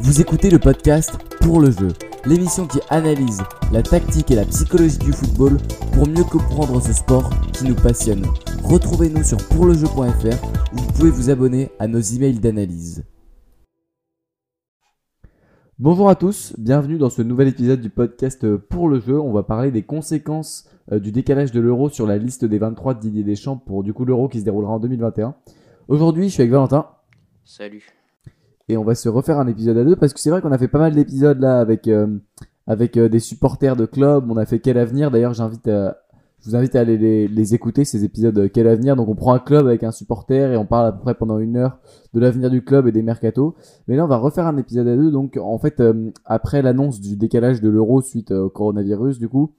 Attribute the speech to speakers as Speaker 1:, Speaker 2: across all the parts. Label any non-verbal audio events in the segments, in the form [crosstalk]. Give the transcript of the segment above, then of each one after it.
Speaker 1: Vous écoutez le podcast Pour le jeu, l'émission qui analyse la tactique et la psychologie du football pour mieux comprendre ce sport qui nous passionne. Retrouvez-nous sur pourlejeu.fr où vous pouvez vous abonner à nos emails d'analyse. Bonjour à tous, bienvenue dans ce nouvel épisode du podcast Pour le jeu. On va parler des conséquences euh, du décalage de l'euro sur la liste des 23 de Didier Deschamps pour du coup l'euro qui se déroulera en 2021. Aujourd'hui, je suis avec Valentin.
Speaker 2: Salut.
Speaker 1: Et on va se refaire un épisode à deux parce que c'est vrai qu'on a fait pas mal d'épisodes là avec, euh, avec euh, des supporters de clubs. On a fait Quel Avenir. D'ailleurs, j'invite à, je vous invite à aller les, écouter, ces épisodes euh, Quel Avenir. Donc, on prend un club avec un supporter et on parle à peu près pendant une heure de l'avenir du club et des mercatos. Mais là, on va refaire un épisode à deux. Donc, en fait, après l'annonce du décalage de l'euro suite au coronavirus, du coup,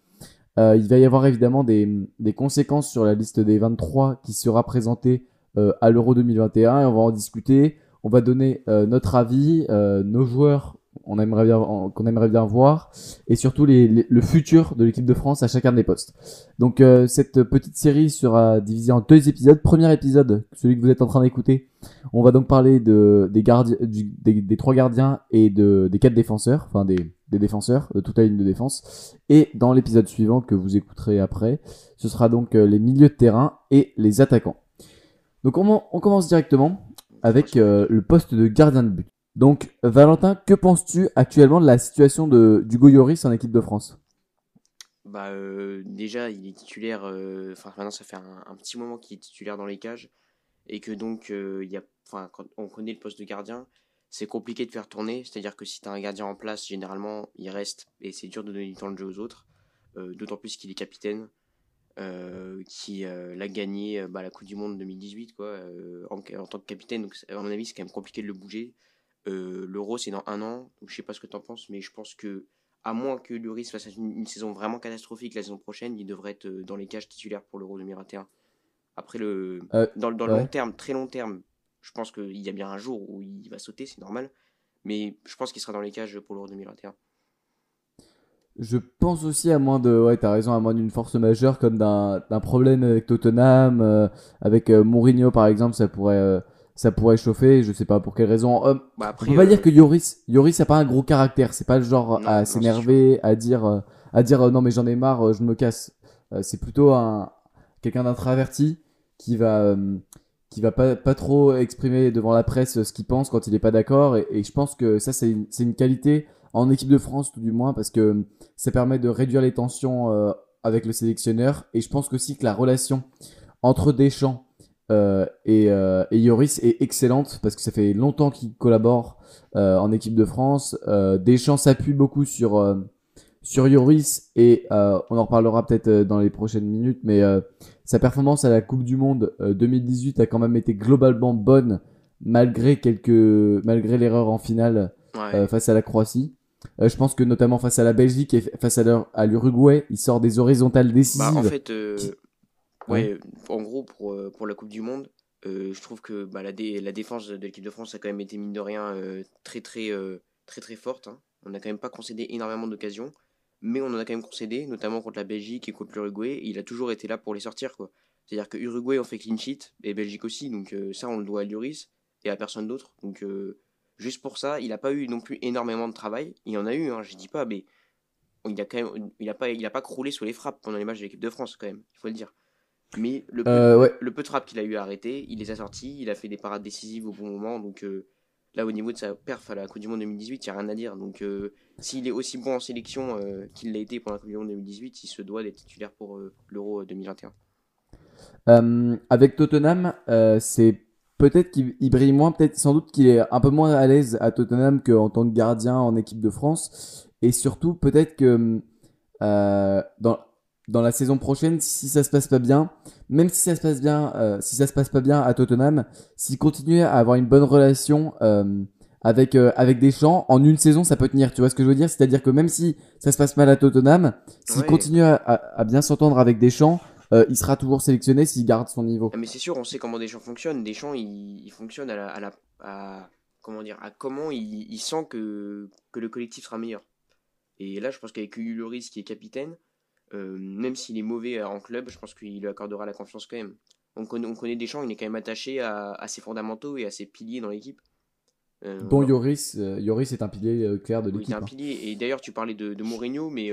Speaker 1: il va y avoir évidemment des, des conséquences sur la liste des 23 qui sera présentée à l'euro 2021 et on va en discuter on va donner euh, notre avis, euh, nos joueurs qu'on aimerait bien voir et surtout le futur de l'équipe de France à chacun des postes. Donc euh, cette petite série sera divisée en deux épisodes. Premier épisode, celui que vous êtes en train d'écouter, on va donc parler de des trois gardiens et de des quatre défenseurs, enfin des, défenseurs de toute la ligne de défense. Et dans l'épisode suivant que vous écouterez après, ce sera donc les milieux de terrain et les attaquants. Donc on, on commence directement avec euh, le poste de gardien de but. Donc, Valentin, que penses-tu actuellement de la situation de Hugo Lloris en équipe de France?
Speaker 2: Bah, euh, Déjà, il est titulaire, euh, enfin maintenant ça fait un, petit moment qu'il est titulaire dans les cages, et que donc, y a, quand on connaît le poste de gardien, c'est compliqué de faire tourner, c'est-à-dire que si tu as un gardien en place, généralement, il reste, et c'est dur de donner du temps de jeu aux autres, d'autant plus qu'il est capitaine, euh, qui euh, l'a gagné euh, bah, la Coupe du Monde 2018 quoi, en, tant que capitaine. Donc, à mon avis, c'est quand même compliqué de le bouger. L'Euro, c'est dans un an, donc je sais pas ce que tu en penses, mais je pense que, à moins que Lloris fasse une, saison vraiment catastrophique la saison prochaine, il devrait être dans les cages titulaires pour l'Euro 2021. Après, le, dans, dans le long terme, très long terme, je pense qu'il y a bien un jour où il va sauter, c'est normal, mais je pense qu'il sera dans les cages pour l'Euro 2021.
Speaker 1: Je pense aussi à moins de, ouais, t'as raison, à moins d'une force majeure comme d'un problème avec Tottenham, euh, avec euh, Mourinho par exemple, ça pourrait, euh, ça pourrait chauffer. Je sais pas pour quelle raison. Bah après, on peut pas dire que Yoris, Yoris a pas un gros caractère. C'est pas le genre à s'énerver, à dire, à dire non mais j'en ai marre, je me casse. c'est plutôt un quelqu'un d'introverti qui va, qui va pas, pas trop exprimer devant la presse ce qu'il pense quand il est pas d'accord. Et, et, je pense que ça c'est une, une qualité en équipe de France tout du moins parce que ça permet de réduire les tensions euh, avec le sélectionneur et je pense aussi que la relation entre Deschamps euh, et, euh, et, Yoris est excellente parce que ça fait longtemps qu'ils collaborent en équipe de France. Deschamps s'appuie beaucoup sur sur Yoris et on en reparlera peut-être dans les prochaines minutes, mais sa performance à la Coupe du Monde 2018 a quand même été globalement bonne malgré quelques malgré l'erreur en finale face à la Croatie. Euh, je pense que notamment face à la Belgique et face à l'Uruguay, il sort des horizontales décisives.
Speaker 2: Bah, en fait, euh, ouais, en gros, pour, euh, pour la Coupe du Monde, je trouve que bah, la, la défense de l'équipe de France a quand même été, mine de rien, très, très, très, très forte. Hein. On n'a quand même pas concédé énormément d'occasions, mais on en a quand même concédé, notamment contre la Belgique et contre l'Uruguay. Il a toujours été là pour les sortir. quoi. C'est-à-dire que Uruguay, on fait clean sheet, et Belgique aussi, donc ça, on le doit à Lloris et à personne d'autre. Donc Juste pour ça, il n'a pas eu non plus énormément de travail. Il y en a eu, hein, je dis pas, mais il a quand même, il a pas, il a pas croulé sous les frappes pendant les matchs de l'équipe de France quand même, il faut le dire. Mais le peu, euh, le peu de frappes qu'il a eu à arrêter, il les a sortis, il a fait des parades décisives au bon moment, donc euh, là au niveau de sa perf à la Coupe du Monde 2018, il n'y a rien à dire. Donc euh, s'il est aussi bon en sélection qu'il l'a été pour la Coupe du Monde 2018, il se doit d'être titulaire pour l'Euro 2021.
Speaker 1: avec Tottenham, c'est peut-être qu'il brille moins, peut-être sans doute qu'il est un peu moins à l'aise à Tottenham qu'en tant que gardien en équipe de France. Et surtout, peut-être que euh, dans, dans la saison prochaine, si ça se passe pas bien, même si ça se passe bien, euh, si ça se passe pas bien à Tottenham, s'il continue à avoir une bonne relation euh, avec euh, avec Deschamps, en une saison, ça peut tenir. Tu vois ce que je veux dire? C'est-à-dire que même si ça se passe mal à Tottenham, s'il continue à, à, bien s'entendre avec Deschamps, euh, il sera toujours sélectionné s'il garde son niveau.
Speaker 2: Ah, mais c'est sûr, on sait comment Deschamps fonctionne. Deschamps, il, il fonctionne à la, à la à, comment dire, à comment il, il, sent que, que le collectif sera meilleur. Et là, je pense qu'avec Lloris qui est capitaine, euh, même s'il est mauvais en club, je pense qu'il lui accordera la confiance quand même. On connaît, on connaît Deschamps, il est quand même attaché à, à ses fondamentaux et à ses piliers dans l'équipe.
Speaker 1: dont Yoris, Yoris est un pilier clair de l'équipe.
Speaker 2: Oui, un hein. pilier. Et d'ailleurs, tu parlais de, de Mourinho, mais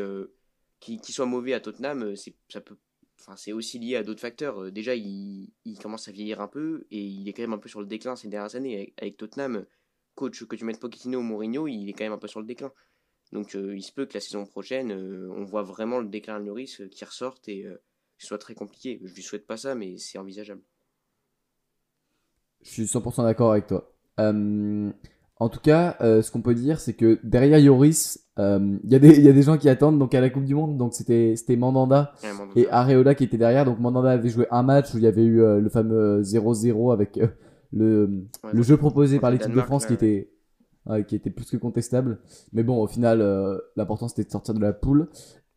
Speaker 2: qu'il soit mauvais à Tottenham, ça peut Enfin, c'est aussi lié à d'autres facteurs. Déjà, il, commence à vieillir un peu et il est quand même un peu sur le déclin ces dernières années. Avec, Tottenham, coach que tu mettes Pochettino ou Mourinho, il est quand même un peu sur le déclin. Donc, il se peut que la saison prochaine, on voit vraiment le déclin de Lloris qui ressorte et ce soit très compliqué. Je lui souhaite pas ça, mais c'est envisageable.
Speaker 1: Je suis 100% d'accord avec toi. Euh, en tout cas, euh, ce qu'on peut dire, c'est que derrière Yoris, euh, il y, [laughs] y, a des gens qui attendent donc à la Coupe du Monde. Donc c'était Mandanda et Areola qui étaient derrière. Donc Mandanda avait joué un match où il y avait eu le fameux 0-0 avec le, le jeu proposé par l'équipe de France qui était qui était plus que contestable. Mais bon, au final, l'important c'était de sortir de la poule.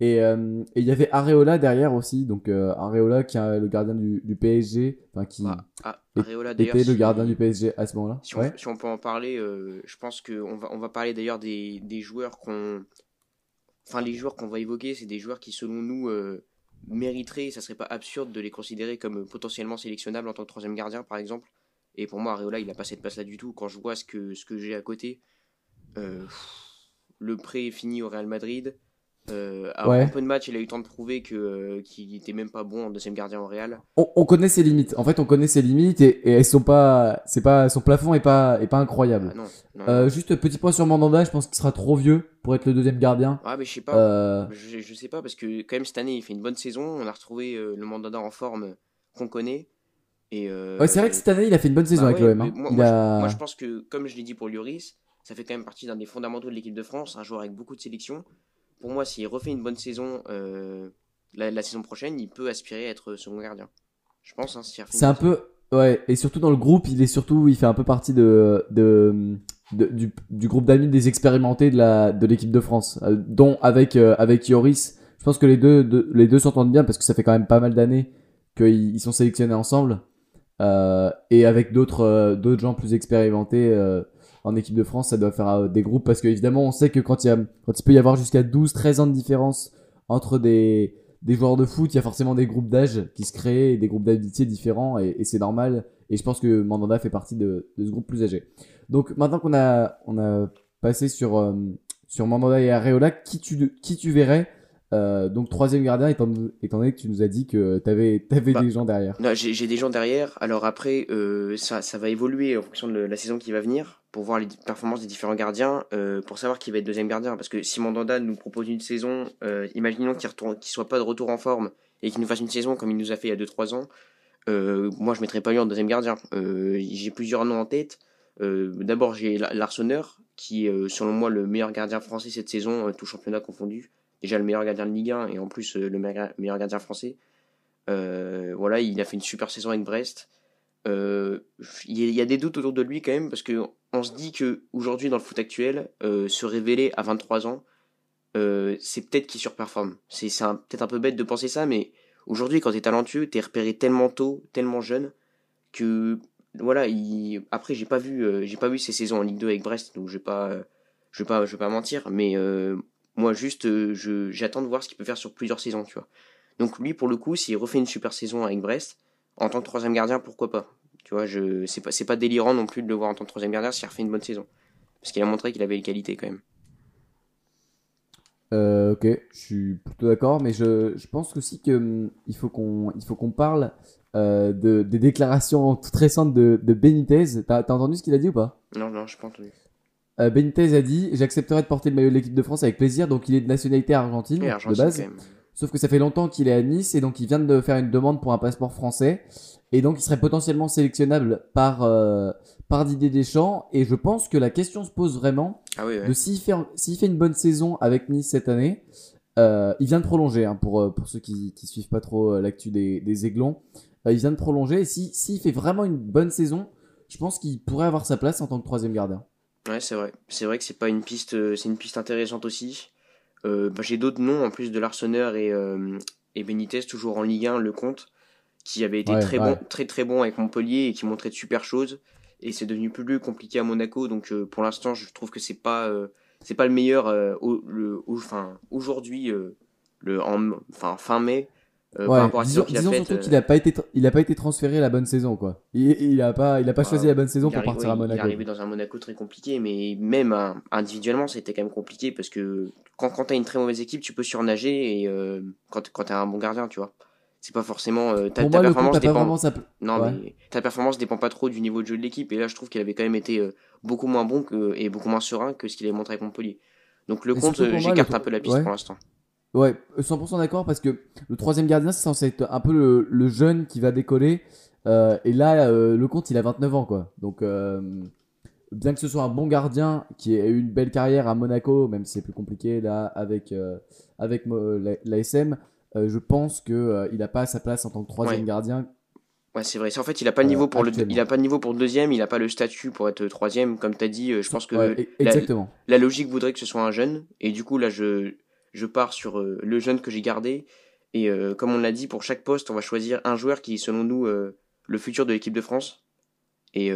Speaker 1: Euh, et il y avait Areola derrière aussi, donc euh, Areola qui est le gardien du, du PSG, enfin qui bah, ah, était le gardien du PSG à ce moment-là.
Speaker 2: Si, on peut en parler, euh, je pense qu'on va, on va parler d'ailleurs des, des, joueurs qu'on. Enfin, les joueurs qu'on va évoquer, c'est des joueurs qui, selon nous, mériteraient, ça serait pas absurde de les considérer comme potentiellement sélectionnables en tant que troisième gardien, par exemple. Et pour moi, Areola, il a pas cette place-là du tout. Quand je vois ce que, ce que j'ai à côté, le prêt est fini au Real Madrid. Euh, un peu de match, il a eu le temps de prouver que euh, qu'il était même pas bon en deuxième gardien au Real.
Speaker 1: On, connaît ses limites. En fait, on connaît ses limites et, elles sont pas, c'est pas son plafond est pas est pas incroyable. Ah, euh, juste petit point sur Mandanda, je pense qu'il sera trop vieux pour être le deuxième gardien.
Speaker 2: Ah mais je sais pas. Euh, je, je, sais pas parce que quand même cette année il fait une bonne saison. On a retrouvé le Mandanda en forme qu'on connaît. Et
Speaker 1: ouais, c'est vrai que cette année il a fait une bonne saison bah avec l'OM. Hein.
Speaker 2: Moi, moi, je pense que comme je l'ai dit pour Lloris, ça fait quand même partie d'un des fondamentaux de l'équipe de France, un joueur avec beaucoup de sélection pour moi, s'il refait une bonne saison euh, la, saison prochaine, il peut aspirer à être second gardien. Je pense. Hein,
Speaker 1: c'est un peu. Ouais, et surtout dans le groupe, il est surtout, il fait un peu partie de, de, du, du, groupe d'amis des expérimentés de la de l'équipe de France, euh, dont avec euh, avec Yoris. Je pense que les deux, les deux s'entendent bien parce que ça fait quand même pas mal d'années qu'ils sont sélectionnés ensemble. et avec d'autres d'autres gens plus expérimentés en équipe de France, ça doit faire euh, des groupes parce qu'évidemment, on sait que quand il, y a, quand il peut y avoir jusqu'à 12, 13 ans de différence entre des, des joueurs de foot, il y a forcément des groupes d'âge qui se créent, des groupes d'amitié différents et, c'est normal. Et je pense que Mandanda fait partie de, de ce groupe plus âgé. Donc maintenant qu'on a, on a passé sur, euh, sur Mandanda et Areola, qui tu, qui tu verrais euh, donc troisième gardien, étant, étant, donné que tu nous as dit que tu avais, avais bah, des gens derrière.
Speaker 2: J'ai des gens derrière. Alors après, euh, ça, ça, va évoluer en fonction de la saison qui va venir pour voir les performances des différents gardiens, euh, pour savoir qui va être deuxième gardien. Parce que si Mandanda nous propose une saison, euh, imaginons qu'il ne soit pas de retour en forme et qu'il nous fasse une saison comme il nous a fait il y a 2-3 ans, euh, moi je mettrais pas lui en deuxième gardien. j'ai plusieurs noms en tête. D'abord j'ai Larsonneur, qui est selon moi le meilleur gardien français cette saison, tout championnat confondu déjà le meilleur gardien de Ligue 1 et en plus le meilleur gardien français. Voilà, il a fait une super saison avec Brest. Euh, il y, a des doutes autour de lui quand même parce que on se dit que aujourd'hui dans le foot actuel, se révéler à 23 ans, c'est peut-être qu'il surperforme. C'est peut-être un peu bête de penser ça, mais aujourd'hui quand tu es talentueux, tu es repéré tellement tôt, tellement jeune que voilà. Il... Après j'ai pas vu, j'ai pas vu ses saisons en Ligue 2 avec Brest, donc je vais pas, je vais pas, je pas mentir, mais moi, juste, euh, j'attends de voir ce qu'il peut faire sur plusieurs saisons, tu vois. Donc lui, pour le coup, s'il refait une super saison avec Brest, en tant que troisième gardien, pourquoi pas? Tu vois, je, c'est pas, c'est pas délirant non plus de le voir en tant que troisième gardien s'il refait une bonne saison. Parce qu'il a montré qu'il avait les qualités quand même.
Speaker 1: Euh, ok, je suis plutôt d'accord, mais je, je pense aussi qu'il hum, faut qu'on il faut qu'on parle euh, de, des déclarations toutes récentes de, de Benitez. T'as, t'as entendu ce qu'il a dit ou pas?
Speaker 2: Non, non, je pas entendu.
Speaker 1: Euh, Benitez a dit J'accepterai de porter le maillot de l'équipe de France avec plaisir. Donc il est de nationalité argentine, de base. Sauf que ça fait longtemps qu'il est à Nice et donc il vient de faire une demande pour un passeport français. Et donc il serait potentiellement sélectionnable par, euh, par Didier Deschamps. Et je pense que la question se pose vraiment
Speaker 2: ah
Speaker 1: de s'il fait, s'il fait une bonne saison avec Nice cette année. Euh, il vient de prolonger, hein, pour, pour ceux qui, qui suivent pas trop l'actu des, des Aiglons. il vient de prolonger. Et s'il si, fait vraiment une bonne saison, je pense qu'il pourrait avoir sa place en tant que troisième gardien.
Speaker 2: Ouais, c'est vrai. C'est vrai que c'est pas une piste, euh, c'est une piste intéressante aussi. Euh, bah, j'ai d'autres noms en plus de l'Arseneur et, euh, et Benitez, toujours en Ligue 1, le compte, qui avait été très bon, très très bon avec Montpellier et qui montrait de super choses. Et c'est devenu plus compliqué à Monaco, donc pour l'instant, je trouve que c'est pas, c'est pas le meilleur. au, le, enfin, aujourd'hui, le, en, enfin fin mai, par rapport à
Speaker 1: disons,
Speaker 2: qu'il a
Speaker 1: disons
Speaker 2: faite.
Speaker 1: surtout qu'il a pas été, il a pas été transféré la bonne saison quoi. Il, il a pas, il a pas
Speaker 2: Bah,
Speaker 1: choisi la bonne saison pour
Speaker 2: arrive-
Speaker 1: partir à
Speaker 2: Il est
Speaker 1: Monaco.
Speaker 2: arrivé dans un Monaco très compliqué, mais même hein, individuellement, c'était quand même compliqué parce que quand, quand t'as une très mauvaise équipe, tu peux surnager et euh, quand, quand t'as un bon gardien, tu vois. C'est pas forcément. euh, ta,
Speaker 1: coup,
Speaker 2: performance dépend.
Speaker 1: vraiment.
Speaker 2: Non,
Speaker 1: Ouais.
Speaker 2: mais ta performance dépend pas trop du niveau de jeu de l'équipe. Et là, je trouve qu'il avait quand même été euh, beaucoup moins bon que, et beaucoup moins serein que ce qu'il avait montré avec Montpellier. Donc le
Speaker 1: Et
Speaker 2: compte, euh, j'écarte un peu la piste
Speaker 1: ouais.
Speaker 2: pour l'instant.
Speaker 1: Ouais, 100% d'accord parce que le troisième gardien c'est censé être un peu le, le jeune qui va décoller. Euh, et là, euh, le compte il a 29 ans quoi. Donc, euh, bien que ce soit un bon gardien qui ait eu une belle carrière à Monaco, même si c'est plus compliqué là avec, euh, avec la- l'ASM, euh, je pense qu'il il n'a pas sa place en tant que troisième
Speaker 2: Ouais.
Speaker 1: gardien.
Speaker 2: Ouais, c'est vrai. En fait, il a pas le
Speaker 1: Euh,
Speaker 2: niveau pour le, il a pas le niveau pour le deuxième, il a pas le statut pour être troisième. Comme t'as dit, euh, je pense que
Speaker 1: Ouais, e-
Speaker 2: la logique voudrait que ce soit un jeune. Et du coup, là, je, je pars sur euh, le jeune que j'ai gardé. Et euh, comme on l'a dit, pour chaque poste, on va choisir un joueur qui est, selon nous, euh, le futur de l'équipe de France. Et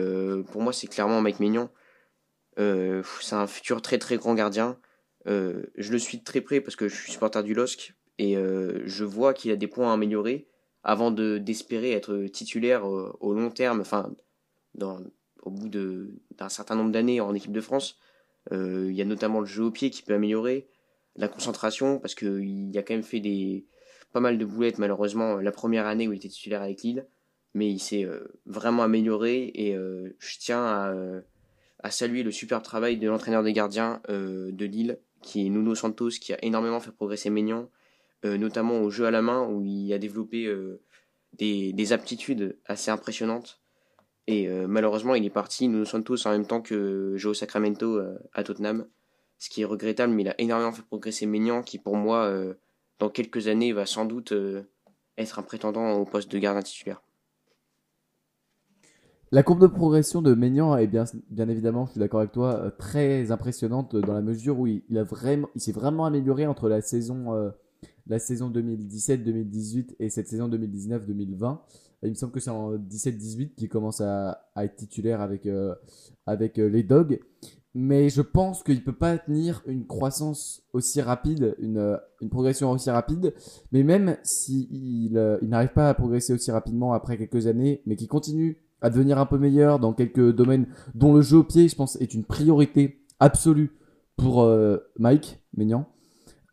Speaker 2: pour moi, c'est clairement Mike pff, c'est un futur très très grand gardien. Je le suis de très près parce que je suis supporter du LOSC. Et je vois qu'il a des points à améliorer avant de d'espérer être titulaire au long terme, enfin, au bout d'un certain nombre d'années en équipe de France. Il y a notamment le jeu au pied qui peut améliorer, la concentration, parce qu'il a quand même fait des, pas mal de boulettes malheureusement la première année où il était titulaire avec Lille, mais il s'est euh, vraiment amélioré et euh, je tiens à, euh, à saluer le superbe travail de l'entraîneur des gardiens de Lille, qui est Nuno Santos, qui a énormément fait progresser Maignan, notamment au jeu à la main où il a développé des, des aptitudes assez impressionnantes. Et malheureusement, il est parti, Nuno Santos, en même temps que Joe Sacramento à Tottenham. Ce qui est regrettable, mais il a énormément fait progresser Maignan, qui pour moi, euh, dans quelques années, va sans doute euh, être un prétendant au poste de gardien titulaire.
Speaker 1: La courbe de progression de Maignan est bien, évidemment, je suis d'accord avec toi, euh, très impressionnante dans la mesure où il, s'est vraiment amélioré entre la saison, euh, la saison 2017-2018 et cette saison 2019-2020. Il me semble que c'est en 17-18 qu'il commence à, être titulaire avec, les Dogs. Mais je pense qu'il ne peut pas tenir une croissance aussi rapide, une, euh, une progression aussi rapide. Mais même s'il il, euh, il n'arrive pas à progresser aussi rapidement après quelques années, mais qu'il continue à devenir un peu meilleur dans quelques domaines dont le jeu au pied, je pense, est une priorité absolue pour euh, Mike Maignan.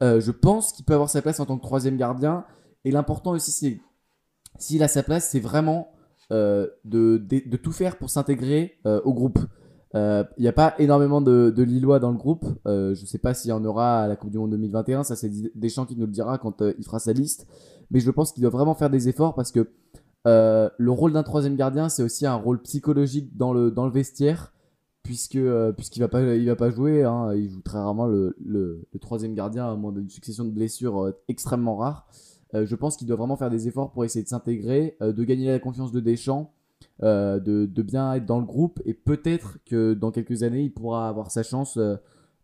Speaker 1: Euh, je pense qu'il peut avoir sa place en tant que troisième gardien. Et l'important aussi, c'est s'il a sa place, c'est vraiment de, de, tout faire pour s'intégrer au groupe. Il n'y a pas énormément de, Lillois dans le groupe. Euh, je ne sais pas s'il y en aura à la Coupe du Monde 2021. Ça, c'est Deschamps qui nous le dira quand euh, il fera sa liste. Mais je pense qu'il doit vraiment faire des efforts parce que euh, le rôle d'un troisième gardien, c'est aussi un rôle psychologique dans le, dans le vestiaire, puisque euh, puisqu'il va pas il va pas jouer, hein, il joue très rarement le, le, le troisième gardien à moins d'une succession de blessures euh, extrêmement rares. Euh, je pense qu'il doit vraiment faire des efforts pour essayer de s'intégrer, euh, de gagner la confiance de Deschamps, euh, de, de bien être dans le groupe, et peut-être que dans quelques années, il pourra avoir sa chance euh,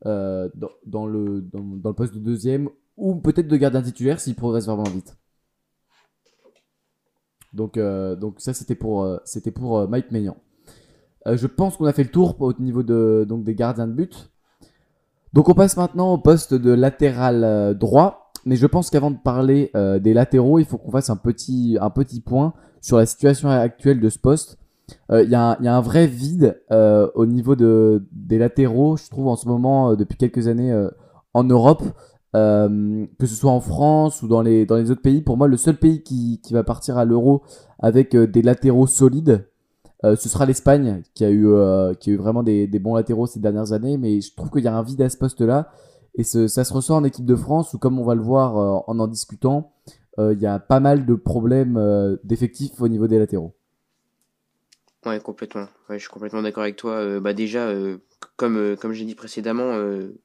Speaker 1: euh, dans, dans, le, dans, le poste de deuxième, ou peut-être de gardien titulaire s'il progresse vraiment vite. Donc, donc ça c'était pour, pour Mike Maignan. Je pense qu'on a fait le tour au niveau de, donc, des gardiens de but. Donc on passe maintenant au poste de latéral droit. Mais je pense qu'avant de parler des latéraux, il faut qu'on fasse un petit, un petit point sur la situation actuelle de ce poste. Il y, a un vrai vide euh, au niveau de, des latéraux, je trouve en ce moment, euh, depuis quelques années en Europe. Euh, que ce soit en France ou dans les, dans les autres pays. Pour moi, le seul pays qui, qui va partir à l'euro avec euh, des latéraux solides, euh, ce sera l'Espagne, qui, a eu, qui a eu vraiment des, des, bons latéraux ces dernières années. Mais je trouve qu'il y a un vide à ce poste-là. Et ça se ressent en équipe de France, où comme on va le voir euh, en en discutant, il y a pas mal de problèmes euh, d'effectifs au niveau des latéraux.
Speaker 2: Ouais, complètement. Je suis complètement d'accord avec toi. Euh, bah déjà, euh, comme euh, comme j'ai dit précédemment,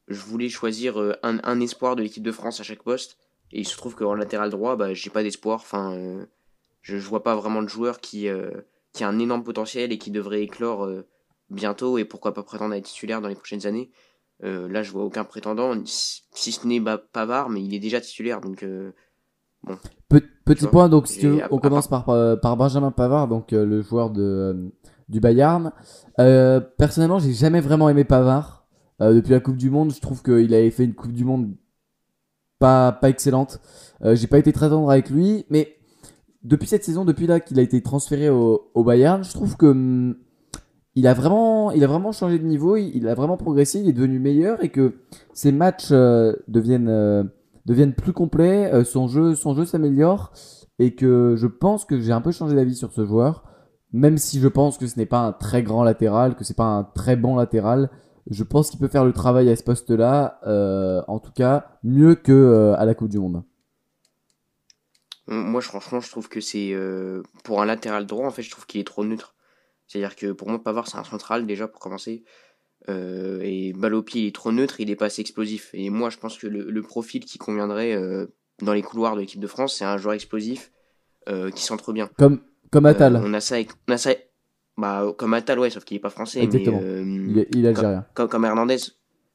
Speaker 2: je voulais choisir un, un, espoir de l'équipe de France à chaque poste, et il se trouve qu'en latéral droit, bah j'ai pas d'espoir. Enfin, je, je vois pas vraiment de joueur qui qui a un énorme potentiel et qui devrait éclore bientôt et pourquoi pas prétendre à être titulaire dans les prochaines années. là, je vois aucun prétendant, si ce n'est bah, Pavard, mais il est déjà titulaire, donc bon.
Speaker 1: Petit
Speaker 2: vois.
Speaker 1: point, donc si tu veux, on commence par, euh, par Benjamin Pavard, donc euh, le joueur de, euh, du Bayern. Euh, personnellement, j'ai jamais vraiment aimé Pavard. Depuis la Coupe du Monde, je trouve qu'il avait fait une Coupe du Monde pas, pas excellente. J'ai pas été très tendre avec lui, mais depuis cette saison, depuis là qu'il a été transféré au, au, Bayern, je trouve que hum, il a vraiment, il a vraiment changé de niveau, il, a vraiment progressé, il est devenu meilleur et que ses matchs euh, deviennent, euh, deviennent plus complets, euh, son jeu, son jeu s'améliore et que je pense que j'ai un peu changé d'avis sur ce joueur, même si je pense que ce n'est pas un très grand latéral, que c'est pas un très bon latéral. Je pense qu'il peut faire le travail à ce poste-là, en tout cas mieux que à la Coupe du Monde.
Speaker 2: Moi, franchement, je trouve que c'est pour un latéral droit, en fait, je trouve qu'il est trop neutre. C'est-à-dire que pour moi, Pavard, c'est un central déjà pour commencer. Euh, et balle il est trop neutre, il est pas assez explosif. Et moi, je pense que le, profil qui conviendrait euh, dans les couloirs de l'équipe de France, c'est un joueur explosif euh, qui centre bien.
Speaker 1: Comme, comme Atal.
Speaker 2: on a ça, on a ça bah, comme Atal, ouais, sauf qu'il est pas français.
Speaker 1: Exactement. Mais, il, est, algérien.
Speaker 2: Comme, comme, Hernandez.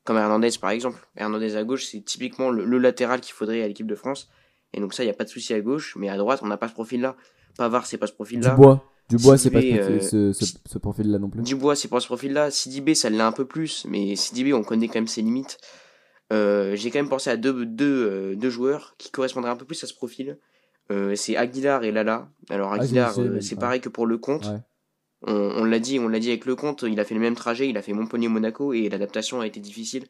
Speaker 2: Comme Hernandez, par exemple. Hernandez à gauche, c'est typiquement le, latéral qu'il faudrait à l'équipe de France. Et donc ça, il n'y a pas de souci à gauche. Mais à droite, on n'a pas ce profil-là. Pavard, c'est pas ce profil-là.
Speaker 1: Dubois. Dubois, c'est pas euh, ce, ce, profil-là non plus.
Speaker 2: Dubois, c'est pas ce profil-là. Sidibé, ça l'a un peu plus, mais Sidibé, on connaît quand même ses limites. Euh, j'ai quand même pensé à deux, deux, euh, deux, joueurs qui correspondraient un peu plus à ce profil. c'est Aguilar et Lala. Alors ah, Aguilar, c'est pareil que pour le compte. On, l'a dit, on l'a dit avec le compte, il a fait le même trajet, il a fait Montpellier-Monaco et l'adaptation a été difficile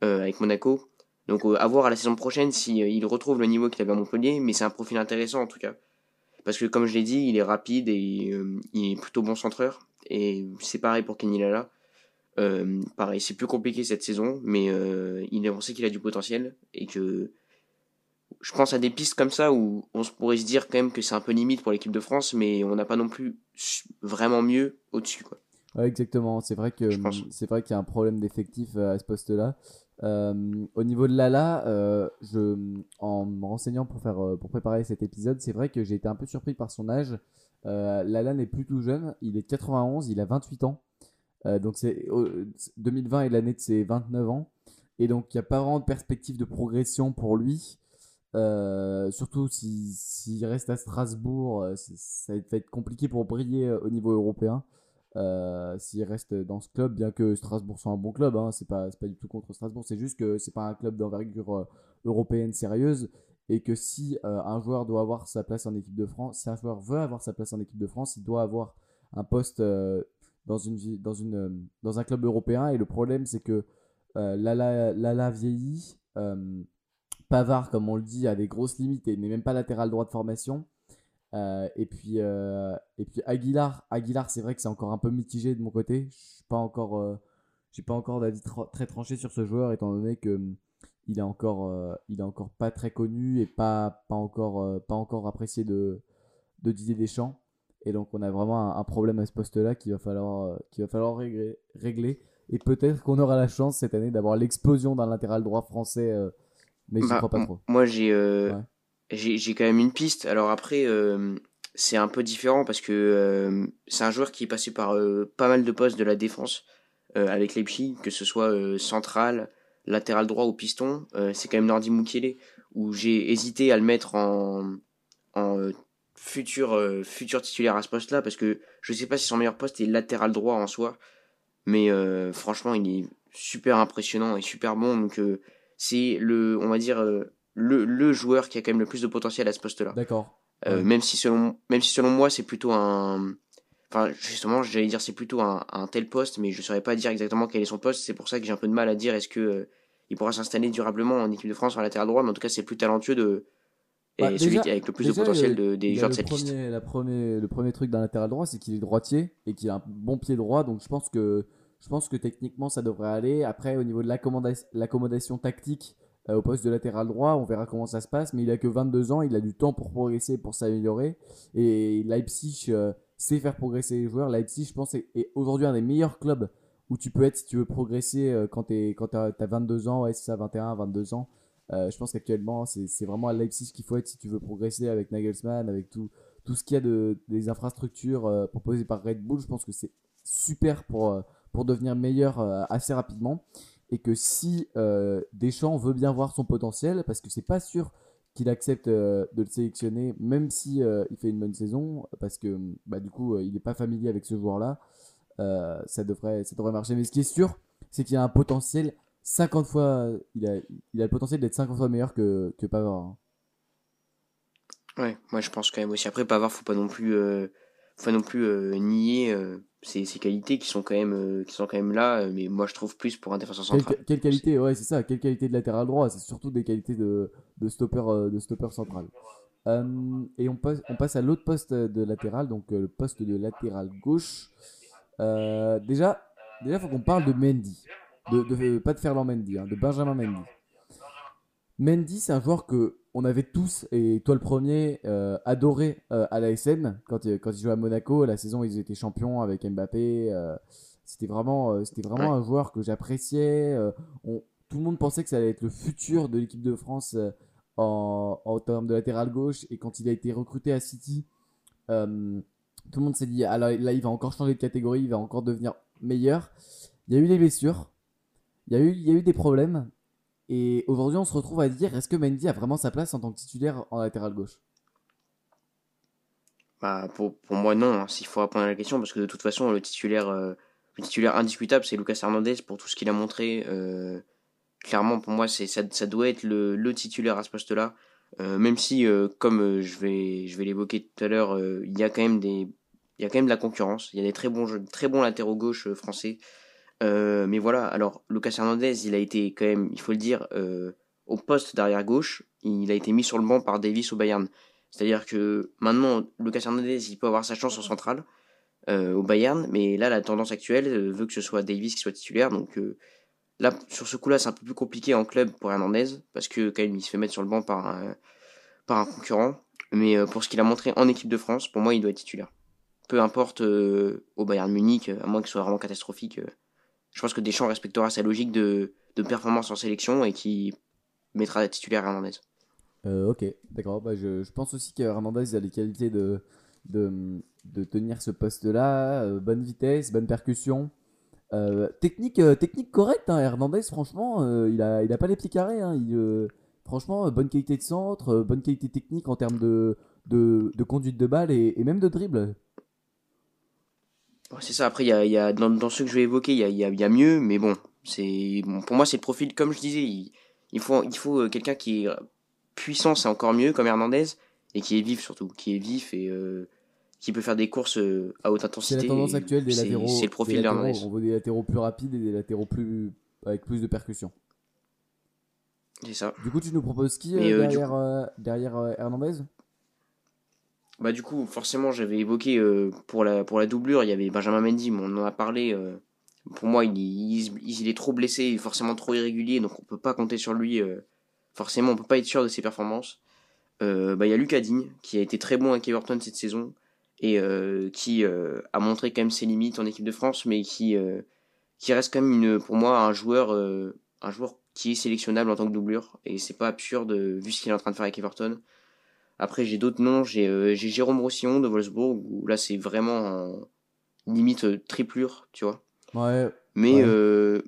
Speaker 2: avec Monaco. Donc à voir à la saison prochaine si il retrouve le niveau qu'il avait à Montpellier, mais c'est un profil intéressant en tout cas. Parce que comme je l'ai dit, il est rapide et euh, il est plutôt bon centreur. Et c'est pareil pour Kenny Lala. Euh, pareil, c'est plus compliqué cette saison, mais euh, il est, on sait qu'il a du potentiel et que je pense à des pistes comme ça où on pourrait se dire quand même que c'est un peu limite pour l'équipe de France, mais on n'a pas non plus vraiment mieux au-dessus. Quoi.
Speaker 1: Ouais, exactement. C'est vrai que c'est vrai qu'il y a un problème d'effectif à ce poste-là. Euh, au niveau de Lala, euh, je, en me renseignant pour, faire, euh, pour préparer cet épisode, c'est vrai que j'ai été un peu surpris par son âge. Lala n'est plus tout jeune, il est 91, il a 28 ans. donc c'est 2020 est l'année de ses 29 ans. Et donc il n'y a pas vraiment de perspective de progression pour lui. surtout s'il reste à Strasbourg, ça va être compliqué pour briller au niveau européen. Euh, s'il reste dans ce club, bien que Strasbourg soit un bon club, hein, c'est pas, pas du tout contre Strasbourg, c'est juste que c'est pas un club d'envergure euh, européenne sérieuse et que si euh, un joueur doit avoir sa place en équipe de France, si un joueur veut avoir sa place en équipe de France, il doit avoir un poste dans, une, dans, une, dans un club européen et le problème c'est que Lala, Lala vieillit, Pavard comme on le dit a des grosses limites et n'est même pas latéral droit de formation. Euh, et puis euh, et puis Aguilar, Aguilar, c'est vrai que c'est encore un peu mitigé de mon côté. Je suis pas encore, euh, j'ai pas encore d'avis très tranché sur ce joueur étant donné que hum, il est encore, il est encore pas très connu et pas pas encore pas encore apprécié de de Didier Deschamps. Et donc on a vraiment un, problème à ce poste-là qu'il va falloir qu'il va falloir régler, régler. Et peut-être qu'on aura la chance cette année d'avoir l'explosion d'un latéral droit français, mais je bah, crois pas trop.
Speaker 2: Moi j'ai j'ai quand même une piste. Alors après, euh, c'est un peu différent parce que euh, c'est un joueur qui est passé par euh, pas mal de postes de la défense avec Leipzig, que ce soit central, latéral droit ou piston. c'est quand même Nordi Mukiele, où j'ai hésité à le mettre en, en futur, futur titulaire à ce poste-là parce que je sais pas si son meilleur poste est latéral droit en soi. Mais franchement, il est super impressionnant et super bon. Donc c'est le, on va dire le, le, joueur qui a quand même le plus de potentiel à ce poste-là.
Speaker 1: D'accord.
Speaker 2: Euh, même, si selon, même si selon moi, c'est plutôt un. Enfin, justement, j'allais dire c'est plutôt un, un, tel poste, mais je ne saurais pas dire exactement quel est son poste. C'est pour ça que j'ai un peu de mal à dire est-ce que euh, il pourra s'installer durablement en équipe de France sur latéral droit, mais en tout cas, c'est plus talentueux de. Et bah, celui avec le plus de potentiel de, des joueurs de cette
Speaker 1: liste. La premier, le premier truc d'un latéral droit, c'est qu'il est droitier et qu'il a un bon pied droit. Donc je pense que, je pense que techniquement, ça devrait aller. Après, au niveau de l'accommodation tactique, au poste de latéral droit. On verra comment ça se passe. Mais il a que 22 ans, il a du temps pour progresser, pour s'améliorer. Et Leipzig euh, sait faire progresser les joueurs. Leipzig, je pense, est, aujourd'hui un des meilleurs clubs où tu peux être si tu veux progresser euh, quand tu as, 22 ans. Ouais, c'est ça, 21, 22 ans. je pense qu'actuellement, c'est vraiment à Leipzig qu'il faut être si tu veux progresser avec Nagelsmann, avec tout, tout ce qu'il y a de, des infrastructures proposées par Red Bull. Je pense que c'est super pour, pour devenir meilleur assez rapidement et que si euh, Deschamps veut bien voir son potentiel, parce que c'est pas sûr qu'il accepte euh, de le sélectionner, même si euh, il fait une bonne saison, parce que bah, du coup il n'est pas familier avec ce joueur-là, ça, devrait, ça devrait marcher. Mais ce qui est sûr, c'est qu'il a un potentiel 50 fois, il a, il a le potentiel d'être 50 fois meilleur que, que Pavard. hein.
Speaker 2: Ouais, moi je pense quand même aussi. Après, Pavard, faut pas non plus, faut pas non plus nier ses, ses qualités qui sont quand même, euh, qui sont quand même là. euh, Mais moi, je trouve plus pour un défenseur
Speaker 1: Quelle,
Speaker 2: central.
Speaker 1: quelle qualité, ouais, c'est ça, quelle qualité de latéral droit, c'est surtout des qualités de, de stopper, euh, de stopper central. Euh, et on passe, on passe à l'autre poste de latéral, donc le poste de latéral gauche. Euh, déjà, déjà, faut qu'on parle de Mendy, de, de- pas de Ferland Mendy, hein, de Benjamin Mendy. Mendy, c'est un joueur que on avait tous, et toi le premier, euh, adoré euh, à l'ASM quand, il- quand il jouait à Monaco. La saison, ils étaient champions avec Mbappé. euh, c'était vraiment, euh, c'était vraiment un joueur que j'appréciais. euh, on- tout le monde pensait que ça allait être le futur de l'équipe de France euh, en, en termes de latéral gauche. Et quand il a été recruté à City, euh, tout le monde s'est dit, alors là, il va encore changer de catégorie, il va encore devenir meilleur. Il y a eu des blessures, il y a eu, il y a eu des problèmes. Et aujourd'hui, on se retrouve à dire, est-ce que Mendy a vraiment sa place en tant que titulaire en latéral gauche?
Speaker 2: Bah, pour, pour moi, non, hein, s'il faut répondre à la question, parce que de toute façon, le titulaire, euh, le titulaire indiscutable, c'est Lucas Hernandez pour tout ce qu'il a montré. euh, clairement, pour moi, ça, ça doit être le, le titulaire à ce poste-là. Euh, même si, comme je vais, je vais l'évoquer tout à l'heure, il y a quand même des, il y a quand même de la concurrence. Il y a des très bons, très bons latéraux gauche français. Euh, mais voilà, alors Lucas Hernandez, il a été quand même, il faut le dire, euh, au poste d'arrière gauche, il a été mis sur le banc par Davis au Bayern. C'est-à-dire que maintenant, Lucas Hernandez, il peut avoir sa chance en centrale euh, au Bayern, mais là, la tendance actuelle veut que ce soit Davis qui soit titulaire. Donc là, sur ce coup-là, c'est un peu plus compliqué en club pour Hernandez, parce que quand même, il se fait mettre sur le banc par un, par un concurrent. Mais pour ce qu'il a montré en équipe de France, pour moi, il doit être titulaire. Peu importe au Bayern Munich, à moins que ce soit vraiment catastrophique. Je pense que Deschamps respectera sa logique de, performance en sélection et qui mettra titulaire Hernandez.
Speaker 1: Euh, ok, d'accord. Bah, je, pense aussi que Hernandez a les qualités de, tenir ce poste-là. euh, bonne vitesse, bonne percussion. Euh, technique, euh, technique correcte, hein, Hernandez, franchement, il, a, pas les pieds carrés. hein, franchement, bonne qualité de centre, bonne qualité technique en termes de, de, de conduite de balle et, et même de dribble.
Speaker 2: C'est ça, après, il y a, il y a, dans, dans ceux que je vais évoquer, il y a, y a, il y a mieux, mais bon, c'est bon, pour moi, c'est le profil, comme je disais, il, il faut, il faut euh, quelqu'un qui est puissant, c'est encore mieux, comme Hernandez, et qui est vif surtout, qui est vif et euh, qui peut faire des courses euh, à haute
Speaker 1: C'est
Speaker 2: intensité.
Speaker 1: la tendance actuelle des
Speaker 2: c'est-
Speaker 1: latéraux.
Speaker 2: C'est le profil d'Hernandez.
Speaker 1: On veut des latéraux plus rapides et des latéraux plus, avec plus de percussion.
Speaker 2: C'est ça.
Speaker 1: Du coup, tu nous proposes qui euh, derrière, euh, derrière Hernandez?
Speaker 2: Bah du coup, forcément, j'avais évoqué euh, pour la pour la doublure, il y avait Benjamin Mendy, mais on en a parlé. euh, pour moi, il, il, il est trop blessé, forcément trop irrégulier, donc on peut pas compter sur lui. euh, forcément, on peut pas être sûr de ses performances. Bah il y a Lucas Digne qui a été très bon avec Everton cette saison et qui a montré quand même ses limites en équipe de France, mais qui qui reste quand même une pour moi un joueur un joueur qui est sélectionnable en tant que doublure et c'est pas absurde vu ce qu'il est en train de faire avec Everton. Après, j'ai d'autres noms. J'ai euh, j'ai Jérôme Roussillon de Wolfsburg, où là, c'est vraiment en limite euh, triplure, tu vois.
Speaker 1: Ouais,
Speaker 2: Mais,
Speaker 1: Ouais.
Speaker 2: euh,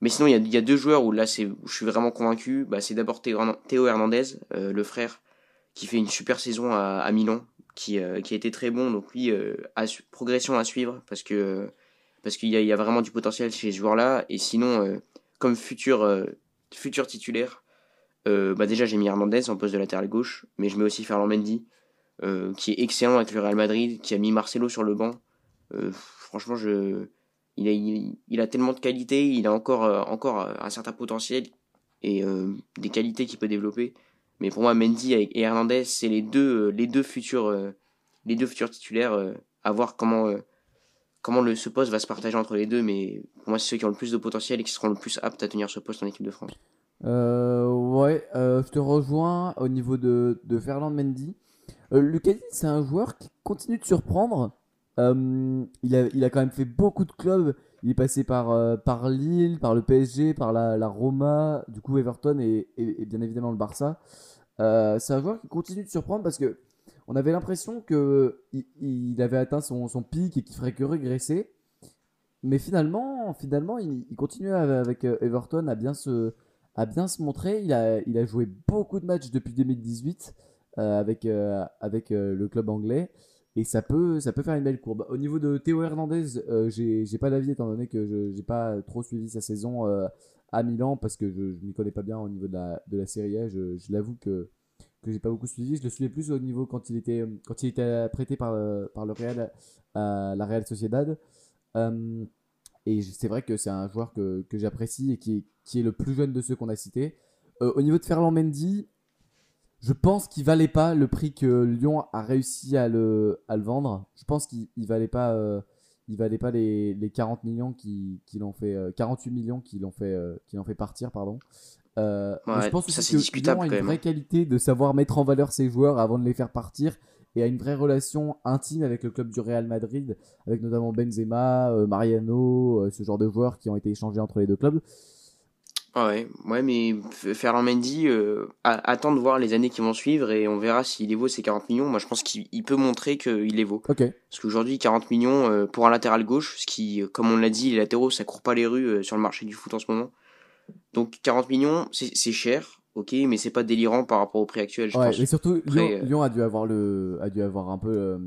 Speaker 2: mais sinon, il y a, y a deux joueurs où là, c'est je suis vraiment convaincu. Bah, c'est d'abord Théo, Hernan- Théo Hernandez, euh, le frère, qui fait une super saison à, à Milan, qui, qui a été très bon. Donc, lui, à progression à suivre, parce que parce qu'il y y a vraiment du potentiel chez ce joueur-là. Et sinon, comme futur, futur titulaire, euh, bah déjà j'ai mis Hernandez en poste de latéral gauche, mais je mets aussi Ferland Mendy, euh, qui est excellent avec le Real Madrid, qui a mis Marcelo sur le banc. Euh, franchement, je, il a, il, a tellement de qualités, il a encore, euh, encore un certain potentiel et euh, des qualités qu'il peut développer. Mais pour moi, Mendy et Hernandez, c'est les deux, euh, les deux futurs, les deux futurs titulaires. à voir comment, comment le, ce poste va se partager entre les deux. Mais pour moi, c'est ceux qui ont le plus de potentiel et qui seront le plus aptes à tenir ce poste en équipe de France.
Speaker 1: Euh, ouais, euh, je te rejoins au niveau de, de Ferland Mendy. Euh, c'est un joueur qui continue de surprendre. Euh, il, a, il a quand même fait beaucoup de clubs. Il est passé par, euh, par Lille, par le PSG, par la, la Roma, du coup Everton et, et- bien évidemment le Barça. C'est un joueur qui continue de surprendre parce que on avait l'impression que il, avait atteint son, son pic et qu'il ferait que régresser. Mais finalement, finalement il, continue avec Everton à bien se, à bien se montrer. Il a, il a joué beaucoup de matchs depuis 2018 euh, avec, euh, avec euh, le club anglais. et ça peut, ça peut faire une belle courbe. Au niveau de Théo Hernandez, j'ai j'ai pas d'avis étant donné que je j'ai pas trop suivi sa saison à Milan parce que je ne m'y connais pas bien au niveau de la, de la Série A. Je, je l'avoue que que j'ai pas beaucoup suivi. Je le suivais plus au niveau quand il était, quand il était prêté par, par le Real à la Real Sociedad. Et c'est vrai que c'est un joueur que, que j'apprécie et qui est, qui est le plus jeune de ceux qu'on a cités. Euh, au niveau de Ferland Mendy, je pense qu'il valait pas le prix que Lyon a réussi à le, à le vendre. Je pense qu'il valait pas, euh, il valait pas les, les 40 millions qui, qui l'ont fait, 48 millions qui l'ont fait, qui l'ont fait partir, pardon.
Speaker 2: Euh, je pense aussi que
Speaker 1: Lyon
Speaker 2: a
Speaker 1: une vraie qualité de savoir mettre en valeur ses joueurs avant de les faire partir et a une vraie relation intime avec le club du Real Madrid, avec notamment Benzema, euh, Mariano, euh, ce genre de joueurs qui ont été échangés entre les deux clubs.
Speaker 2: Ah ouais, ouais, mais Ferland Mendy, euh, attend de voir les années qui vont suivre et on verra s'il vaut ses 40 millions. Moi, je pense qu'il peut montrer qu'il les vaut.
Speaker 1: Okay.
Speaker 2: Parce qu'aujourd'hui, 40 millions pour un latéral gauche, ce qui, comme on l'a dit, les latéraux, ça court pas les rues sur le marché du foot en ce moment. Donc 40 millions, c'est cher, ok, mais c'est pas délirant par rapport au prix actuel. Je
Speaker 1: ouais,
Speaker 2: pense.
Speaker 1: mais surtout euh, Lyon, a dû avoir le, a dû avoir un peu, euh,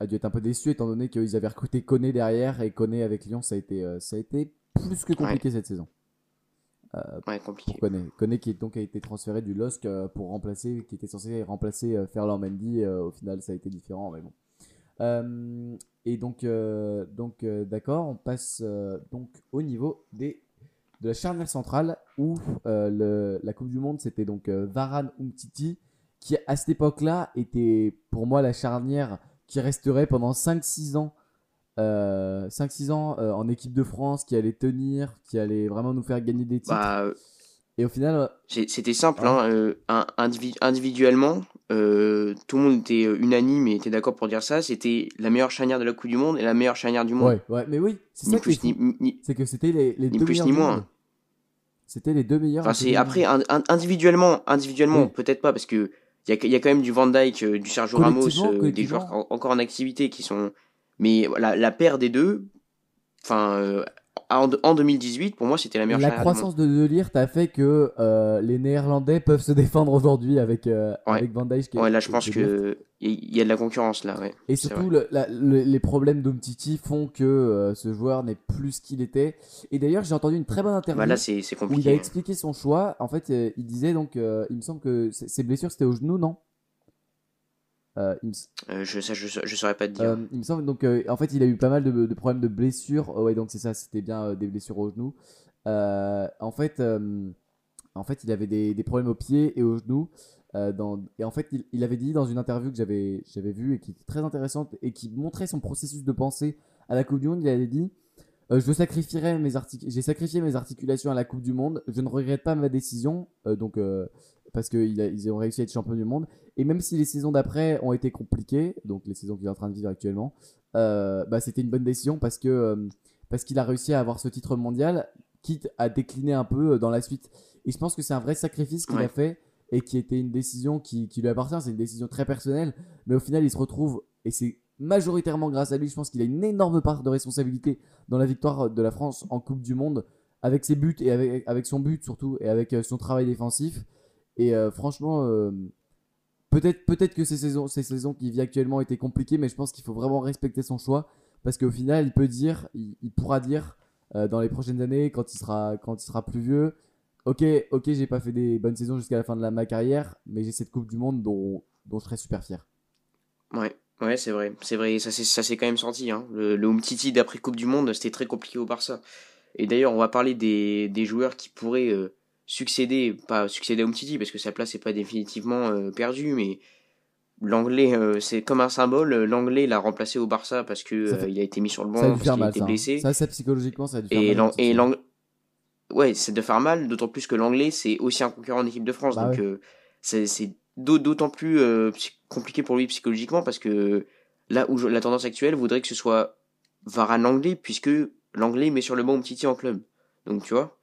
Speaker 1: a dû être un peu déçu étant donné qu'ils avaient recruté Koné derrière et Koné avec Lyon, ça a été, euh, ça a été plus que compliqué cette saison.
Speaker 2: ouais, compliqué.
Speaker 1: Pour. Koné qui donc a été transféré du LOSC pour remplacer, qui était censé remplacer Ferland Mendy. au final, ça a été différent, mais bon. et donc, donc d'accord, on passe donc au niveau des de la charnière centrale où euh, la Coupe du Monde c'était donc euh, Varane Umtiti qui à cette époque-là était pour moi la charnière qui resterait pendant 5-6 ans 5-6 euh, ans en équipe de France qui allait tenir, qui allait vraiment nous faire gagner des titres.
Speaker 2: Bah,
Speaker 1: et au final,
Speaker 2: c'était simple. Hein, individuellement, tout le monde était unanime et était d'accord pour dire ça. C'était la meilleure charnière de la Coupe du Monde et la meilleure charnière du monde.
Speaker 1: Ouais, ouais mais oui, c'est ça plus, ni, C'est que c'était les, les
Speaker 2: ni
Speaker 1: deux
Speaker 2: plus ni moins.
Speaker 1: C'était les deux meilleurs.
Speaker 2: Enfin, après, individuellement, individuellement peut-être pas, parce que il y a, y a, quand même du Van Dyke, euh, du Sergio Ramos, euh, des joueurs encore en activité qui sont. Mais la, la paire des deux, enfin, euh, en, 2018, pour moi, c'était la meilleure
Speaker 1: La croissance de De Ligt a fait que euh, les Néerlandais peuvent se défendre aujourd'hui avec, euh, avec Van Dijk.
Speaker 2: Ouais, là, je pense qu'il y a de la concurrence, là. Ouais.
Speaker 1: Et surtout, le, les problèmes d'Omtiti font que euh, ce joueur n'est plus ce qu'il était. Et d'ailleurs, j'ai entendu une très bonne interview.
Speaker 2: Bah là, c'est compliqué.
Speaker 1: Où il a expliqué son choix. En fait, il disait donc, il me semble que ses blessures, c'était au genou, non?
Speaker 2: Euh, euh, je, ça, je, je saurais pas te dire.
Speaker 1: Euh, il me semble donc en fait il a eu pas mal de, problèmes de blessures. Oh, ouais donc c'est ça, c'était bien des blessures au genou. en fait, en fait il avait des, des, problèmes au pied et au genou. Dans, et en fait il, il, avait dit dans une interview que j'avais j'avais vue et qui était très intéressante et qui montrait son processus de pensée à la Coupe du Monde. Il avait dit je sacrifierai mes j'ai sacrifié mes articulations à la Coupe du Monde. Je ne regrette pas ma décision. donc parce qu'ils ont réussi à être champion du monde. Et même si les saisons d'après ont été compliquées, donc les saisons qu'il est en train de vivre actuellement, euh, bah, c'était une bonne décision parce que euh, parce qu'il a réussi à avoir ce titre mondial, quitte à décliner un peu euh, dans la suite. Et je pense que c'est un vrai sacrifice qu'il a fait et qui était une décision qui, qui lui appartient. C'est une décision très personnelle, mais au final, il se retrouve et c'est majoritairement grâce à lui. Je pense qu'il a une énorme part de responsabilité dans la victoire de la France en Coupe du Monde avec ses buts et avec, avec son but surtout et avec son travail défensif. Et euh, franchement, euh, peut-être peut-être que ces saisons, ces saisons qu'il vit actuellement étaient compliquées, mais je pense qu'il faut vraiment respecter son choix parce qu'au final, il peut dire, il, pourra dire euh, dans les prochaines années, quand il sera, quand il sera plus vieux, ok, ok, j'ai pas fait des bonnes saisons jusqu'à la fin de ma carrière, mais j'ai cette Coupe du Monde dont, dont je serais super fier.
Speaker 2: Ouais, ouais, c'est vrai, c'est vrai, ça s'est quand même senti. Hein. Le, le Umtiti d'après Coupe du Monde, c'était très compliqué au Barça. Et d'ailleurs, on va parler des, des joueurs qui pourraient succéder, pas succéder à Umtiti parce que sa place n'est pas définitivement euh, perdue, mais l'anglais, euh, c'est comme un symbole. L'anglais l'a remplacé au Barça parce que euh, il a été mis sur le banc, parce qu'il a été blessé.
Speaker 1: Ça, ça, psychologiquement, ça a dû faire
Speaker 2: et
Speaker 1: mal.
Speaker 2: Et l'anglais. Ouais, c'est de faire mal, d'autant plus que l'anglais, c'est aussi un concurrent en équipe de France. Bah donc, c'est d'autant plus compliqué pour lui psychologiquement parce que là où la tendance actuelle voudrait que ce soit Varane anglais, puisque l'anglais met sur le banc Umtiti en club. Donc, tu vois.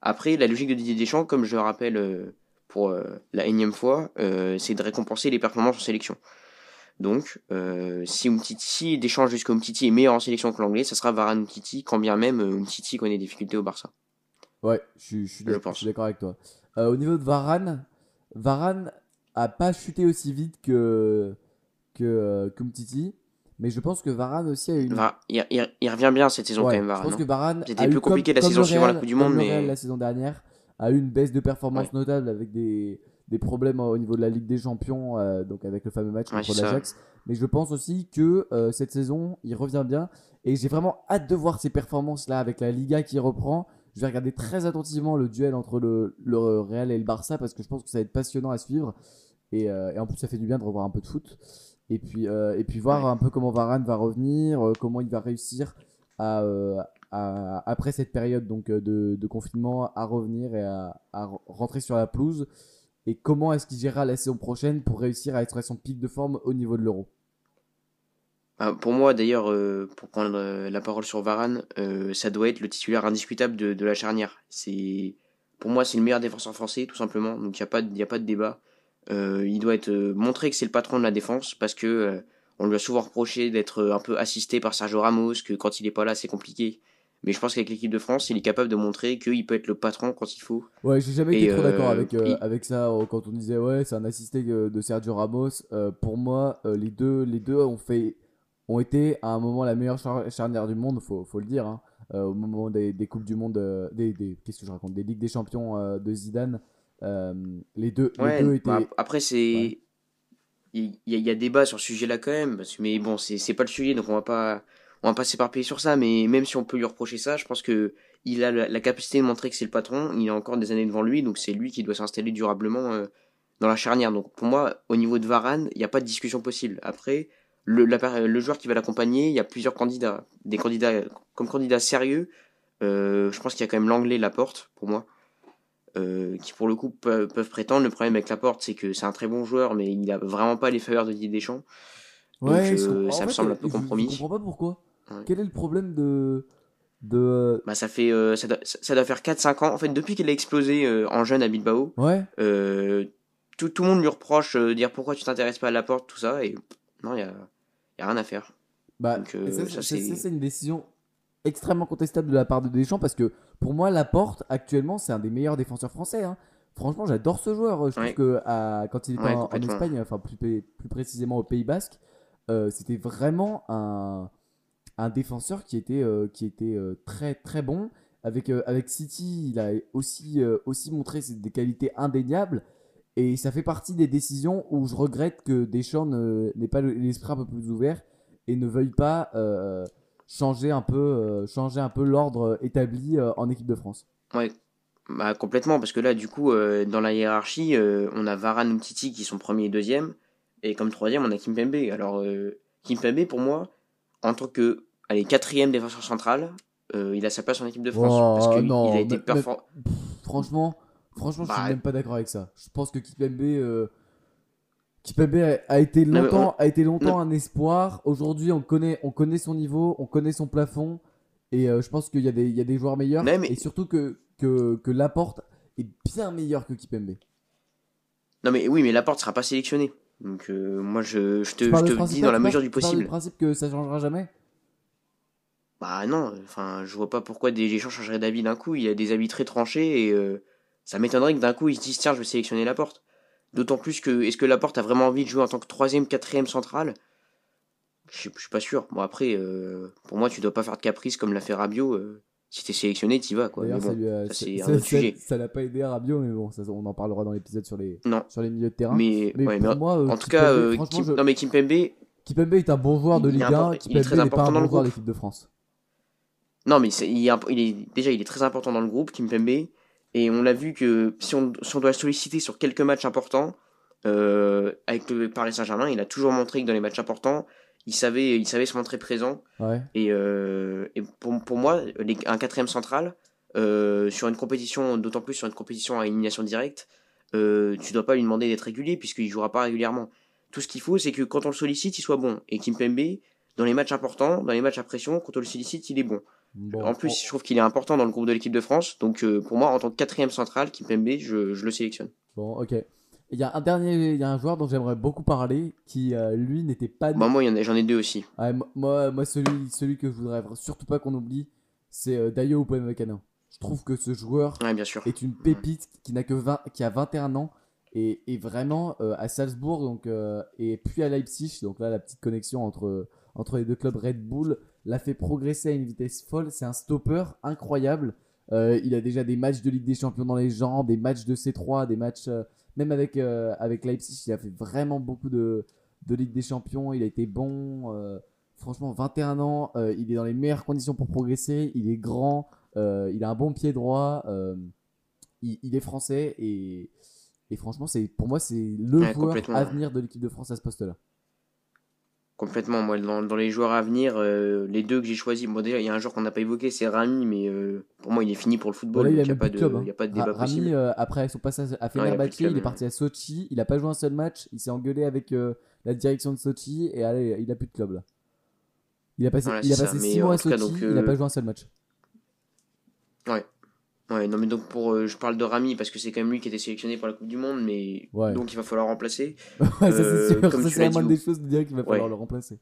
Speaker 2: Après, la logique de Didier Deschamps, comme je le rappelle euh, pour euh, la énième fois, euh, c'est de récompenser les performances en sélection. Donc, si Umtiti, Deschamps jusqu'à Umtiti est meilleur en sélection que l'anglais, ça sera Varane Umtiti, quand bien même Umtiti connaît des difficultés au Barça.
Speaker 1: Ouais, je, suis d'accord avec toi. au niveau de Varane, Varane a pas chuté aussi vite que que euh, Kumtiti. Mais je pense que Varane aussi a une.
Speaker 2: Va- il, il- il revient bien cette saison
Speaker 1: Ouais,
Speaker 2: quand même,
Speaker 1: je pense
Speaker 2: Varane.
Speaker 1: que Varane.
Speaker 2: C'était
Speaker 1: a eu
Speaker 2: plus
Speaker 1: comme-
Speaker 2: compliqué la saison suivant la Coupe du Monde, mais-
Speaker 1: Real la saison dernière a eu une baisse de performance
Speaker 2: Ouais.
Speaker 1: notable avec des, des problèmes au niveau de la Ligue des Champions, euh, donc avec le fameux match
Speaker 2: Ouais,
Speaker 1: contre l'Ajax. Mais je pense aussi que euh, cette saison, il revient bien. Et j'ai vraiment hâte de voir ses performances là avec la Liga qui reprend. Je vais regarder très attentivement le duel entre le, le Real et le Barça parce que je pense que ça va être passionnant à suivre. Et, euh, et en plus, ça fait du bien de revoir un peu de foot. Et puis, euh, et puis voir
Speaker 2: Ouais.
Speaker 1: un peu comment Varane va revenir, euh, comment il va réussir à, à- après cette période donc, de, de confinement à revenir et à, à re- rentrer sur la pelouse. Et comment est-ce qu'il gérera la saison prochaine pour réussir à être à son pic de forme au niveau de l'euro?
Speaker 2: Ah, pour moi, d'ailleurs, euh, pour prendre euh, la parole sur Varane, euh, ça doit être le titulaire indiscutable de, de la charnière. C'est, pour moi, c'est le meilleur défenseur français, tout simplement. Donc, il n'y a, pas de- y a pas de débat. Euh, il doit être euh, montré que c'est le patron de la défense parce que euh, on lui a souvent reproché d'être un peu assisté par Sergio Ramos, que quand il est pas là, c'est compliqué. Mais je pense qu'avec l'équipe de France, il est capable de montrer qu'il peut être le patron quand il faut.
Speaker 1: Ouais, j'ai jamais
Speaker 2: Et,
Speaker 1: été trop
Speaker 2: euh,
Speaker 1: d'accord avec, euh,
Speaker 2: il-
Speaker 1: avec ça quand on disait ouais, c'est un assisté de Sergio Ramos. Euh, pour moi, les, deux, les deux ont, fait, ont été à un moment la meilleure char- charnière du monde, faut, faut le dire. hein. Au moment des, des Coupes du Monde, des, des, qu'est-ce que je raconte, des Ligues des Champions de Zidane. Euh, les, deux, les
Speaker 2: Ouais,
Speaker 1: deux étaient.
Speaker 2: après, c'est.
Speaker 1: Ouais.
Speaker 2: Il y, a- il y a débat sur ce sujet-là quand même, mais bon, c'est pas le sujet, donc on va pas, on va pas s'éparpiller sur ça, mais même si on peut lui reprocher ça, je pense que il a la, la capacité de montrer que c'est le patron, il a encore des années devant lui, donc c'est lui qui doit s'installer durablement euh, dans la charnière. Donc pour moi, au niveau de Varane, il n'y a pas de discussion possible. Après, le, la joueur qui va l'accompagner, il y a plusieurs candidats. Des candidats, comme candidats sérieux, euh, je pense qu'il y a quand même l'anglais Laporte, pour moi euh, qui pour le coup peuvent, peuvent prétendre. Le problème avec Laporte, c'est que c'est un très bon joueur, mais il a vraiment pas les faveurs de Didier Deschamps. Donc,
Speaker 1: Ouais,
Speaker 2: euh,
Speaker 1: comprends-
Speaker 2: ça me
Speaker 1: fait,
Speaker 2: semble un
Speaker 1: euh,
Speaker 2: peu
Speaker 1: je-
Speaker 2: compromis.
Speaker 1: Je comprends pas pourquoi.
Speaker 2: Ouais.
Speaker 1: Quel est le problème de. de...
Speaker 2: Bah, ça fait, euh, ça, doit, ça doit faire 4-5 ans. En fait, depuis qu'il a explosé en jeune à Bilbao,
Speaker 1: Ouais,
Speaker 2: tout, tout le monde lui reproche dire pourquoi tu t'intéresses pas à Laporte, tout ça, et non, il y a, y a rien à faire.
Speaker 1: Bah,
Speaker 2: Donc,
Speaker 1: c'est une décision extrêmement contestable de la part de Deschamps parce que pour moi, Laporte, actuellement, c'est un des meilleurs défenseurs français. hein. Franchement, j'adore ce joueur. Je
Speaker 2: Ouais.
Speaker 1: trouve que à- quand il était
Speaker 2: Ouais,
Speaker 1: en. Espagne, enfin plus, plus précisément au Pays Basque, euh, c'était vraiment un, un défenseur qui était, euh, qui était euh, très très bon. Avec, avec City, il a aussi, aussi montré des qualités indéniables. Et ça fait partie des décisions où je regrette que Deschamps n'ait pas le- l'esprit un peu plus ouvert et ne veuille pas euh, changer un peu, euh, changer un peu l'ordre établi euh, en équipe de France.
Speaker 2: Ouais, bah, complètement, parce que là, du coup, euh, dans la hiérarchie, euh, on a Varane ou Titi qui sont premier et deuxième, et comme troisième, on a Kimpembe. Alors, euh, Kimpembe, pour moi, en tant que allez, quatrième défenseur central, il a sa place en équipe de France.
Speaker 1: Oh,
Speaker 2: parce qu'il
Speaker 1: non,
Speaker 2: a été
Speaker 1: mais-
Speaker 2: performant.
Speaker 1: Pff, franchement, franchement, je suis
Speaker 2: Bah,
Speaker 1: même pas d'accord avec ça. Je pense que Kipembe, euh, Kipembe a, été longtemps, a été longtemps un espoir. Aujourd'hui, on connaît, on connaît son niveau, on connaît son plafond, et euh, je pense qu'il y a des, il y a des joueurs meilleurs,
Speaker 2: Mais-
Speaker 1: et surtout que que, que Laporte est bien meilleur que Kipembe.
Speaker 2: Non, mais oui, mais Laporte sera pas sélectionné. Donc, euh, moi, je, je te, je le dis dans la mesure du possible.
Speaker 1: du principe que ça changera jamais?
Speaker 2: Bah non, enfin, je vois pas pourquoi des gens changeraient d'avis d'un coup. Il y a des avis très tranchés et euh, ça m'étonnerait que d'un coup ils se disent tiens, je vais sélectionner Laporte. D'autant plus que est-ce que Laporte a vraiment envie de jouer en tant que troisième, quatrième central? Je suis- pas sûr. Bon après, euh, pour moi, tu dois pas faire de caprice comme l'a fait Rabiot. euh, si t'es sélectionné, t'y vas quoi.
Speaker 1: Ça
Speaker 2: bon, c'est un autre
Speaker 1: ça-
Speaker 2: sujet.
Speaker 1: ça l'a pas aidé à Rabiot, mais bon, ça, on en parlera dans l'épisode sur les,
Speaker 2: Non,
Speaker 1: sur les milieux de terrain.
Speaker 2: mais,
Speaker 1: Mais
Speaker 2: ouais,
Speaker 1: pour
Speaker 2: mais
Speaker 1: moi, euh,
Speaker 2: en tout cas, euh, Kim-
Speaker 1: je-
Speaker 2: non mais Kimpembe,
Speaker 1: Kipembe est un bon joueur de Ligue 1,
Speaker 2: important- il est très
Speaker 1: pas
Speaker 2: important
Speaker 1: un
Speaker 2: dans
Speaker 1: bon
Speaker 2: le
Speaker 1: joueur d'équipe de France.
Speaker 2: Non, mais il est, il est déjà il est très important dans le groupe, Kimpembe, et on l'a vu que si on, si on doit solliciter sur quelques matchs importants, euh, avec le Paris Saint-Germain, il a toujours montré que dans les matchs importants, il savait, il savait se montrer présent.
Speaker 1: Ouais.
Speaker 2: Et, euh, et pour, pour moi, les- un quatrième central euh, sur une compétition, d'autant plus sur une compétition à élimination directe, euh, tu dois pas lui demander d'être régulier puisqu'il jouera pas régulièrement. Tout ce qu'il faut, c'est que quand on le sollicite, il soit bon. Et Kimpembe, dans les matchs importants, dans les matchs à pression, quand on le sollicite, il est bon.
Speaker 1: Bon,
Speaker 2: En plus,
Speaker 1: on-
Speaker 2: je trouve qu'il est important dans le groupe de l'équipe de France. Donc, euh, pour moi, en tant que quatrième central, Kimpembe, je, je le sélectionne.
Speaker 1: Bon, ok. Il y a un dernier, il y a un joueur dont j'aimerais beaucoup parler qui, euh, lui, n'était pas.
Speaker 2: Bah, moi, j'en ai deux aussi.
Speaker 1: Ouais, moi, moi celui, celui que je voudrais surtout pas qu'on oublie, c'est euh, Dayo Upamecano. Je trouve que ce joueur
Speaker 2: Ouais, bien sûr.
Speaker 1: est une pépite qui n'a que 20, qui a 21 ans Et, et vraiment, euh, à Salzbourg, donc, et puis à Leipzig, donc là, la petite connexion entre, entre les deux clubs Red Bull, l'a fait progresser à une vitesse folle. C'est un stopper incroyable. Euh, il a déjà des matchs de Ligue des Champions dans les jambes, des matchs de C3, des matchs. euh, même avec, euh, avec Leipzig, il a fait vraiment beaucoup de, de Ligue des Champions. Il a été bon. franchement, 21 ans. il est dans les meilleures conditions pour progresser. Il est grand. il a un bon pied droit. il, il est français. Et, et franchement, c'est pour moi, c'est le
Speaker 2: Ouais,
Speaker 1: joueur à venir de l'équipe de France à ce poste-là.
Speaker 2: Complètement, moi, dans, dans les joueurs à venir, euh, les deux que j'ai choisis, bon, déjà, il y a un joueur qu'on n'a pas évoqué, c'est Rami, mais euh, pour moi, il est fini pour le football,
Speaker 1: Voilà, il
Speaker 2: n'y a,
Speaker 1: même
Speaker 2: pas
Speaker 1: plus de club.
Speaker 2: de-
Speaker 1: hein.
Speaker 2: a pas de débat
Speaker 1: Rami,
Speaker 2: possible.
Speaker 1: euh, après son passage à
Speaker 2: il a plus de
Speaker 1: Fenerbahçe,
Speaker 2: club,
Speaker 1: il est parti à Sochi. Il a pas joué un seul match. Il s'est engueulé avec la direction de Sochi et allez, il a plus de club là. Il a passé,
Speaker 2: Voilà,
Speaker 1: il a
Speaker 2: c'est ça.
Speaker 1: passé
Speaker 2: Mais
Speaker 1: 6
Speaker 2: en
Speaker 1: mois à
Speaker 2: cas,
Speaker 1: Sochi.
Speaker 2: donc,
Speaker 1: Il a
Speaker 2: euh,
Speaker 1: pas joué un seul match.
Speaker 2: Ouais, non, mais donc pour, euh, je parle de Rami parce que c'est quand même lui qui était sélectionné pour la Coupe du Monde, mais
Speaker 1: Ouais.
Speaker 2: donc il va falloir remplacer. [laughs]
Speaker 1: ouais, ça c'est
Speaker 2: euh,
Speaker 1: sûr.
Speaker 2: comme
Speaker 1: Ça c'est la moindre des choses de dire qu'il va
Speaker 2: Ouais.
Speaker 1: falloir le remplacer.
Speaker 2: Ouais,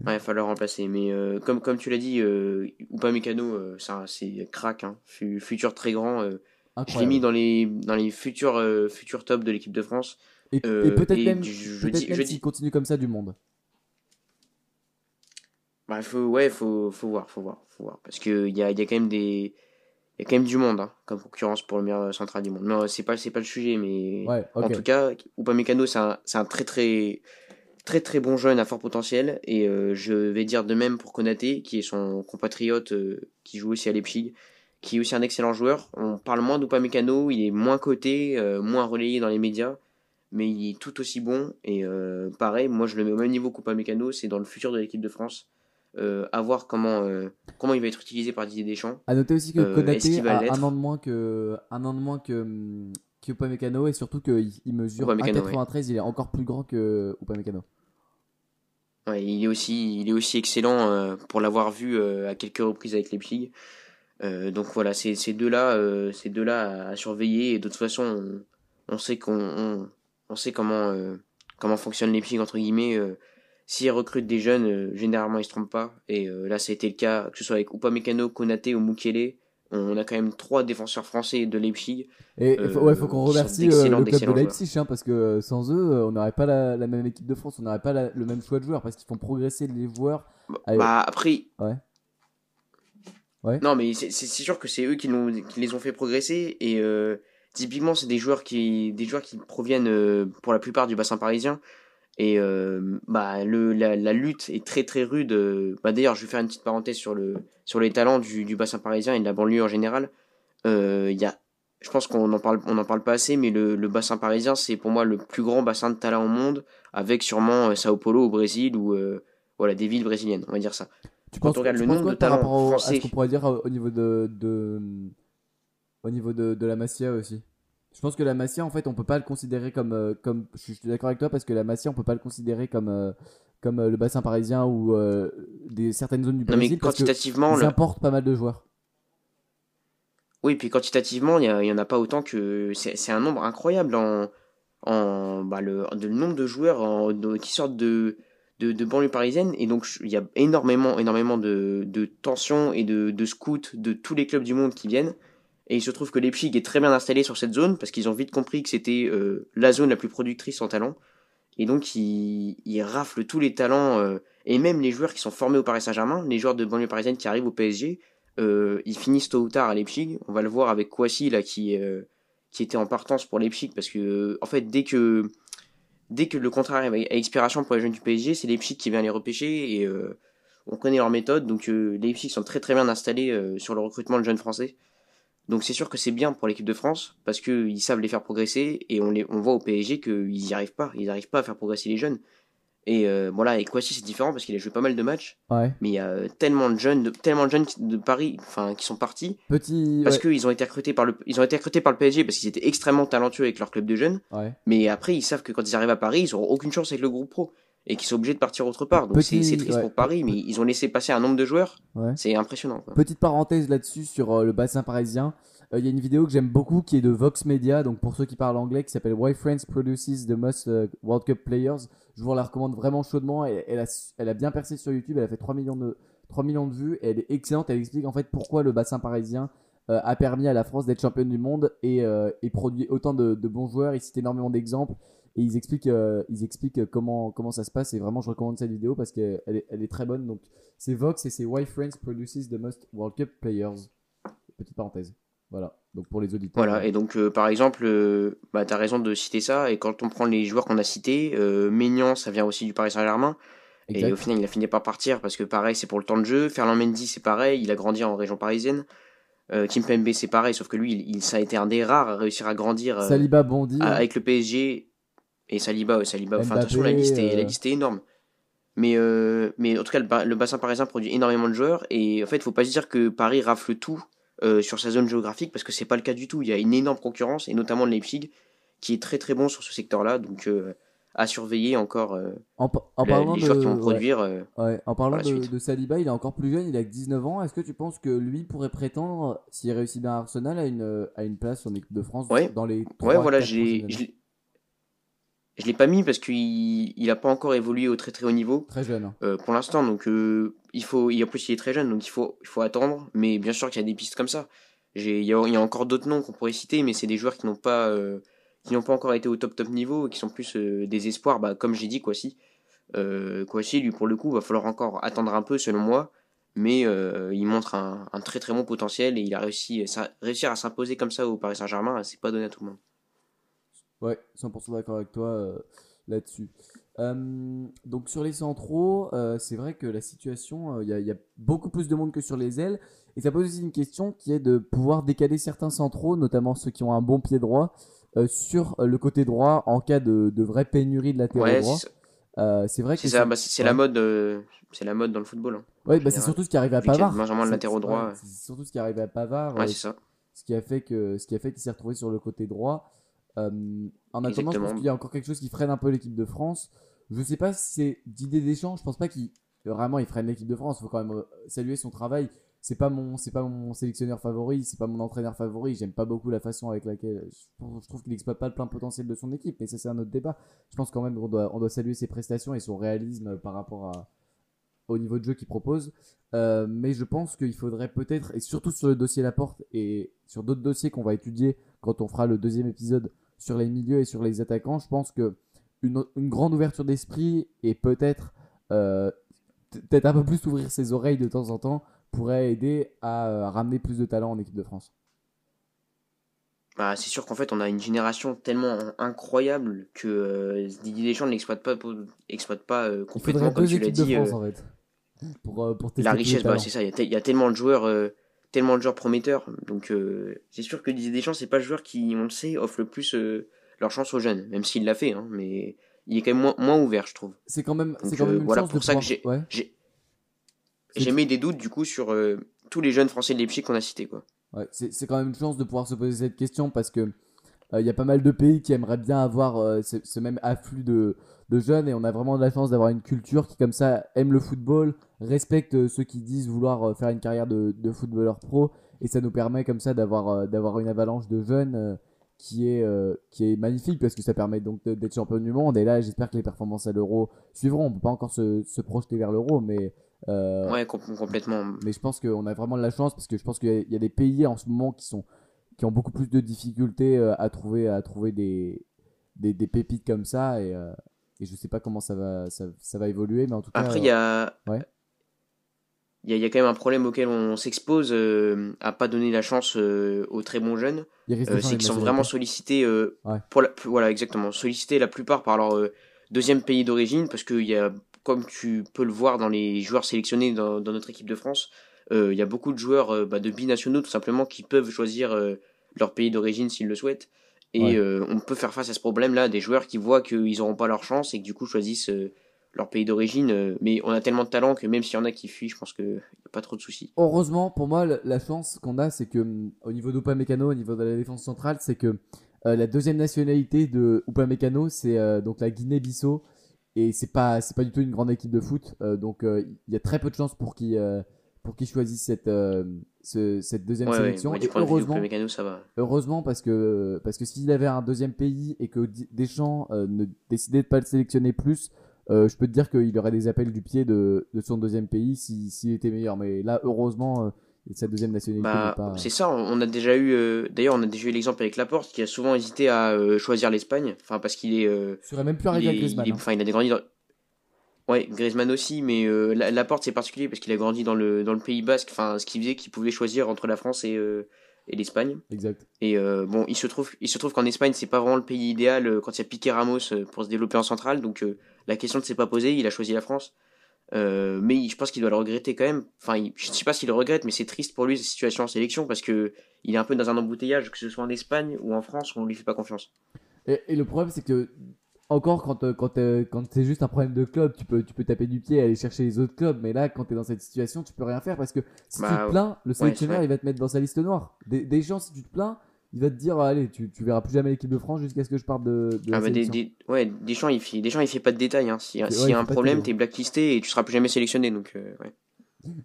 Speaker 2: il va falloir remplacer. Mais euh, comme, comme tu l'as dit, Upamecano, euh, ça, c'est crack, hein. Fu- futur très grand. je l'ai mis dans les, dans les futurs, futurs top de l'équipe de France.
Speaker 1: Et, et peut-être même,
Speaker 2: je- dis-
Speaker 1: même
Speaker 2: je dis-
Speaker 1: continue comme ça du monde.
Speaker 2: Bah, faut, ouais, faut, faut voir, faut voir, faut voir. Parce qu'il y a, y a quand même des. Il y a quand même du monde, hein, comme concurrence pour le meilleur central du monde. Non, c'est pas, c'est pas le sujet, mais.
Speaker 1: Ouais,
Speaker 2: En tout cas, Upamecano, c'est un, c'est un très très très très bon jeune à fort potentiel et euh, je vais dire de même pour Konaté qui est son compatriote euh, qui joue aussi à Leipzig qui est aussi un excellent joueur. On parle moins d'Upamecano, il est moins coté, euh, moins relayé dans les médias, mais il est tout aussi bon et euh, pareil, moi je le mets au même niveau qu'Upamecano, c'est dans le futur de l'équipe de France. Euh, à voir comment euh, comment il va être utilisé par Didier Deschamps.
Speaker 1: À noter aussi que
Speaker 2: Euh,
Speaker 1: Konaté a un an de moins que un an de moins que hum, que Upamecano et surtout qu'il il mesure
Speaker 2: Upamecano,
Speaker 1: 1,93. Il est encore plus grand que Upamecano.
Speaker 2: Ouais, il est aussi, il est aussi excellent pour l'avoir vu à quelques reprises avec Leipzig. Euh, donc voilà, ces, ces deux-là, ces deux-là à, surveiller. Et de toute façon, on, on sait qu'on, on, on sait comment, comment fonctionne Leipzig entre guillemets. S'ils recrutent des jeunes, euh, généralement ils se trompent pas. Et euh, là, ça a été le cas, que ce soit avec Upamecano, Konaté ou Mukele. On a quand même trois défenseurs français de Leipzig.
Speaker 1: Et
Speaker 2: Euh,
Speaker 1: faut- ouais, faut qu'on remercie le club de Leipzig, hein, parce que sans eux, on n'aurait pas la, la même équipe de France, on n'aurait pas la- le même choix de joueurs, parce qu'ils font progresser les joueurs.
Speaker 2: Bah, bah, après.
Speaker 1: Ouais. Ouais.
Speaker 2: Non, mais c'est sûr que c'est eux qui, les ont fait progresser. Et euh, typiquement, c'est des joueurs qui, des joueurs qui proviennent euh, pour la plupart du bassin parisien. Et euh, bah, le, la, la lutte est très très rude. Bah, D'ailleurs, je vais faire une petite parenthèse sur, le, sur les talents du, du bassin parisien et de la banlieue en général. Euh, y a, je pense qu'on n'en parle, on en parle pas assez, mais le, le bassin parisien, c'est pour moi le plus grand bassin de talent au monde, avec sûrement euh, Sao Paulo au Brésil ou euh, voilà, des villes brésiliennes, on va dire ça.
Speaker 1: Tu
Speaker 2: Quand
Speaker 1: penses,
Speaker 2: on regarde
Speaker 1: tu
Speaker 2: le nombre
Speaker 1: quoi
Speaker 2: de
Speaker 1: par
Speaker 2: talents
Speaker 1: rapport au- à
Speaker 2: français-
Speaker 1: ce qu'on pourrait dire au niveau de, de au niveau de, de la Masia aussi? Je pense que la Masia, en fait, on peut pas le considérer comme euh, comme. Je suis d'accord avec toi parce que la Masia, on peut pas le considérer comme euh, comme euh, le bassin parisien ou euh, des certaines zones du
Speaker 2: Non, mais
Speaker 1: Brésil parce que
Speaker 2: quantitativement,
Speaker 1: importent pas mal de joueurs.
Speaker 2: Oui, puis quantitativement, il y, a- il y en a pas autant que. C'est c'est un nombre incroyable en. en bah, le, de- le nombre de joueurs en- de- qui sortent de, de, de banlieue parisienne. Et donc, il y a énormément, énormément de, de tensions et de, de scouts de tous les clubs du monde qui viennent. Et il se trouve que Leipzig est très bien installé sur cette zone parce qu'ils ont vite compris que c'était euh, la zone la plus productrice en talent. Et donc, ils, ils tous les talents euh, et même les joueurs qui sont formés au Paris Saint-Germain, les joueurs de banlieue parisienne qui arrivent au PSG, euh, ils finissent tôt ou tard à Leipzig. On va le voir avec Kouassi là qui était en partance pour Leipzig parce que en fait dès que dès que le contrat arrive à expiration pour les jeunes du PSG, c'est Leipzig qui vient les repêcher et on connaît leur méthode. Donc Leipzig sont très très bien installés sur le recrutement de jeunes français. Donc c'est sûr que c'est bien pour l'équipe de France parce que ils savent les faire progresser et on les on voit au PSG qu'ils y arrivent pas, ils arrivent pas à faire progresser les jeunes. Et euh, bon là avec Kouassi c'est différent parce qu'il a joué pas mal de matchs,
Speaker 1: Ouais.
Speaker 2: mais il y a tellement de jeunes, de, tellement de jeunes de Paris, enfin qui sont partis
Speaker 1: Petit.
Speaker 2: parce
Speaker 1: ouais.
Speaker 2: qu'ils ont été recrutés par le ils ont été recrutés par le PSG parce qu'ils étaient extrêmement talentueux avec leur club de jeunes
Speaker 1: Ouais.
Speaker 2: mais après ils savent que quand ils arrivent à Paris ils auront aucune chance avec le groupe pro et qu'ils sont obligés de partir autre part donc
Speaker 1: Petit-
Speaker 2: c'est triste
Speaker 1: ouais.
Speaker 2: pour Paris mais ils ont laissé passer un nombre de joueurs
Speaker 1: Ouais.
Speaker 2: c'est impressionnant quoi.
Speaker 1: Petite parenthèse là-dessus sur euh, le bassin parisien. Euh, Il y a une vidéo que j'aime beaucoup qui est de Vox Media, donc pour ceux qui parlent anglais, qui s'appelle Why France Produces the Most euh, World Cup Players. Je vous la recommande vraiment chaudement. Elle, elle a, elle a bien percé sur YouTube, elle a fait 3 millions de, 3 millions de vues et elle est excellente. Elle explique en fait pourquoi le bassin parisien a permis à la France d'être championne du monde et, et produit autant de, de, bons joueurs. Ils citent énormément d'exemples et ils expliquent, ils expliquent comment, comment ça se passe. Et vraiment, je recommande cette vidéo parce qu'elle est, elle est très bonne. Donc, c'est Vox et c'est Why France Produces the Most World Cup Players. Petite parenthèse. Voilà, donc pour les auditeurs.
Speaker 2: Voilà, et donc par exemple, bah, tu as raison de citer ça, et quand on prend les joueurs qu'on a cités, euh, ça vient aussi du Paris Saint-Germain, et au final, il a fini par partir parce que pareil, c'est pour le temps de jeu. Ferland Mendy, c'est pareil, il a grandi en région parisienne. Euh, Kim Pembe, c'est pareil, sauf que lui, il, ça a été un des rares à réussir à grandir euh,
Speaker 1: Saliba Bondi,
Speaker 2: avec le PSG. Et Saliba, Saliba enfin, de toute façon, la liste, est, la liste est énorme. Mais, euh, mais en tout cas, le, bassin parisien produit énormément de joueurs. Et en fait, il faut pas se dire que Paris rafle tout euh, sur sa zone géographique parce que c'est pas le cas du tout. Il y a une énorme concurrence, et notamment le Leipzig, qui est très très bon sur ce secteur-là. Donc à surveiller encore euh,
Speaker 1: en, parlant
Speaker 2: les, joueurs qui vont produire. Euh,
Speaker 1: en parlant de, Saliba, il est encore plus jeune, il a que 19 ans. Est-ce que tu penses que lui pourrait prétendre, s'il réussit bien à Arsenal, à une, à une place en équipe de France dans les
Speaker 2: Ouais, voilà, je je l'ai pas mis parce qu'il il a pas encore évolué au très très haut niveau.
Speaker 1: Très jeune. Hein.
Speaker 2: Euh, pour l'instant, donc il faut, en plus il est très jeune, donc il faut, il faut attendre. Mais bien sûr qu'il y a des pistes comme ça. Il y, a, il y a encore d'autres noms qu'on pourrait citer, mais c'est des joueurs qui n'ont pas qui n'ont pas encore été au top top niveau et qui sont plus euh, des espoirs, bah, comme j'ai dit, Kwasi. Euh, Kwasi, lui, pour le coup, va falloir encore attendre un peu, selon moi, mais euh, il montre un, un, très très bon potentiel et il a réussi, ça, réussir à s'imposer comme ça au Paris Saint-Germain, c'est pas donné à tout le monde.
Speaker 1: Ouais, 100% d'accord avec toi euh, là-dessus. donc sur les centraux, c'est vrai que la situation, il y, y, a beaucoup plus de monde que sur les ailes. Et ça pose aussi une question qui est de pouvoir décaler certains centraux, notamment ceux qui ont un bon pied droit, euh, sur le côté droit en cas de, de vraie pénurie de latéral droit. Euh, c'est vrai que
Speaker 2: c'est bah, c'est la mode euh, c'est la mode dans le football hein,
Speaker 1: ouais bah c'est surtout ce qui arrive à Pavard
Speaker 2: le latéraux droit
Speaker 1: c'est surtout ce qui arrive à Pavard
Speaker 2: ouais, c'est ça.
Speaker 1: ce qui a fait que ce qui a fait qu'il s'est retrouvé sur le côté droit en attendant je pense qu'il y a encore quelque chose qui freine un peu l'équipe de France. Je sais pas si c'est d'idée d'échange je pense pas qu'il vraiment il freine l'équipe de France. Il faut quand même saluer son travail. C'est pas mon c'est pas mon sélectionneur favori c'est pas mon entraîneur favori. J'aime pas beaucoup la façon avec laquelle je, trouve qu'il exploite pas le plein potentiel de son équipe mais ça c'est un autre débat. Je pense quand même qu'on doit on doit saluer ses prestations et son réalisme par rapport à au niveau de jeu qu'il propose. Euh, mais je pense qu'il faudrait peut-être et surtout sur le dossier Laporte et sur d'autres dossiers qu'on va étudier quand on fera le deuxième épisode sur les milieux et sur les attaquants je pense que une, une grande ouverture d'esprit et peut-être euh, peut-être un peu plus ouvrir ses oreilles de temps en temps pourrait aider à, euh, ramener plus de talent en équipe de France
Speaker 2: bah, c'est sûr qu'en fait, on a une génération tellement incroyable que euh, Didier Deschamps ne l'exploite pas, exploite pas euh, complètement, comme tu l'as dit.
Speaker 1: France, en fait, pour, pour
Speaker 2: la richesse, bah, c'est ça. Il y, a tellement de joueurs, tellement de joueurs prometteurs. Donc, c'est sûr que Didier Deschamps, c'est pas le joueur qui, on le sait, offre le plus leur chance aux jeunes, même s'il l'a fait. Hein, mais il est quand même moins, moins ouvert, je trouve.
Speaker 1: C'est quand même, c'est quand même une voilà,
Speaker 2: pour
Speaker 1: ça
Speaker 2: que j'ai, j'ai mis des doutes du coup sur euh, tous les jeunes français de Leipzig qu'on a cités. Quoi.
Speaker 1: Ouais, c'est quand même une chance de pouvoir se poser cette question parce que euh, il y a pas mal de pays qui aimeraient bien avoir euh, ce, même afflux de, de, jeunes et on a vraiment de la chance d'avoir une culture qui comme ça aime le football, respecte ceux qui disent vouloir faire une carrière de, de footballeur pro et ça nous permet comme ça d'avoir d'avoir une avalanche de jeunes qui est qui est magnifique parce que ça permet donc d'être champion du monde et là j'espère que les performances à l'euro suivront on peut pas encore se, se projeter vers l'euro mais
Speaker 2: euh, ouais, complètement.
Speaker 1: Mais je pense qu'on a vraiment de la chance parce que je pense qu'il y, a des pays en ce moment qui sont qui ont beaucoup plus de difficultés euh, à trouver à trouver des des, des pépites comme ça et, euh, et je sais pas comment ça va ça, ça va évoluer mais en tout cas
Speaker 2: après il y a ouais. il y, a, y a quand même un problème auquel on s'expose à pas donner la chance aux très bons jeunes. C'est qu'ils sont vraiment sollicités pour la, voilà exactement. Sollicités la plupart par leur deuxième pays d'origine parce qu'il y a comme tu peux le voir dans les joueurs sélectionnés dans, notre équipe de France, euh, il y a beaucoup de joueurs euh, bah, de binationaux tout simplement qui peuvent choisir euh, leur pays d'origine s'ils le souhaitent. Et on peut faire face à ce problème-là, des joueurs qui voient qu'ils n'auront pas leur chance et que du coup choisissent leur pays d'origine. mais on a tellement de talent que même s'il y en a qui fuient, je pense qu'il n'y a pas trop de soucis.
Speaker 1: Heureusement, pour moi, la chance qu'on a, c'est que hum, au niveau d'Upamecano, au niveau de la défense centrale, c'est que la deuxième nationalité de Upamecano, c'est donc la Guinée-Bissau et c'est pas c'est pas du tout une grande équipe de foot euh, donc euh, il y a très peu de chances pour qu'il euh, pour qu'il choisisse cette cette deuxième sélection
Speaker 2: et heureusement ça va.
Speaker 1: heureusement parce que parce que s'il avait un deuxième pays et que Deschamps ne décidait de pas le sélectionner plus je peux te dire qu'il aurait des appels du pied de, de son deuxième pays s'il était meilleur mais là heureusement et sa deuxième nationalité
Speaker 2: Bah,
Speaker 1: n'est pas.
Speaker 2: c'est ça, on a déjà eu, euh, d'ailleurs, on a déjà eu l'exemple avec Laporte qui a souvent hésité à euh, choisir l'Espagne, enfin parce qu'il est, euh,
Speaker 1: Il serait même plus arrivé
Speaker 2: est-
Speaker 1: hein.
Speaker 2: enfin il a des grandi dans, ouais, Griezmann aussi, mais euh, La- Laporte c'est particulier parce qu'il a grandi dans le dans le Pays Basque, enfin ce qui faisait qu'il pouvait choisir entre la France et euh, et l'Espagne.
Speaker 1: Exact.
Speaker 2: Et euh, bon, il se trouve, il se trouve qu'en Espagne, c'est pas vraiment le pays idéal euh, quand il y a Piqué Ramos pour se développer en centrale. Donc la question ne s'est pas posée. Il a choisi la France. Mais il- je pense qu'il doit le regretter quand même. Enfin, il- je sais pas s'il le regrette, mais c'est triste pour lui cette situation en sélection parce que il est un peu dans un embouteillage, que ce soit en Espagne ou en France, où on lui fait pas confiance.
Speaker 1: Et, et le problème, c'est que encore quand, euh, quand, euh, quand c'est juste un problème de club, tu peux, tu peux taper du pied et aller chercher les autres clubs. Mais là, quand tu es dans cette situation, tu peux rien faire parce que si
Speaker 2: Bah,
Speaker 1: tu te plains, le sélectionneur il va te mettre dans sa liste noire. Des, des gens, si tu te plains, il va te dire allez, tu, tu verras plus jamais l'équipe de France jusqu'à ce que je parte de, de
Speaker 2: Ah bah, des, des, ouais, Deschamps, il fait, Deschamps, il fait pas de détails. Hein. S'il y a,
Speaker 1: Ouais,
Speaker 2: y un problème, t'es blacklisté et tu seras plus jamais sélectionné. Donc, euh, ouais.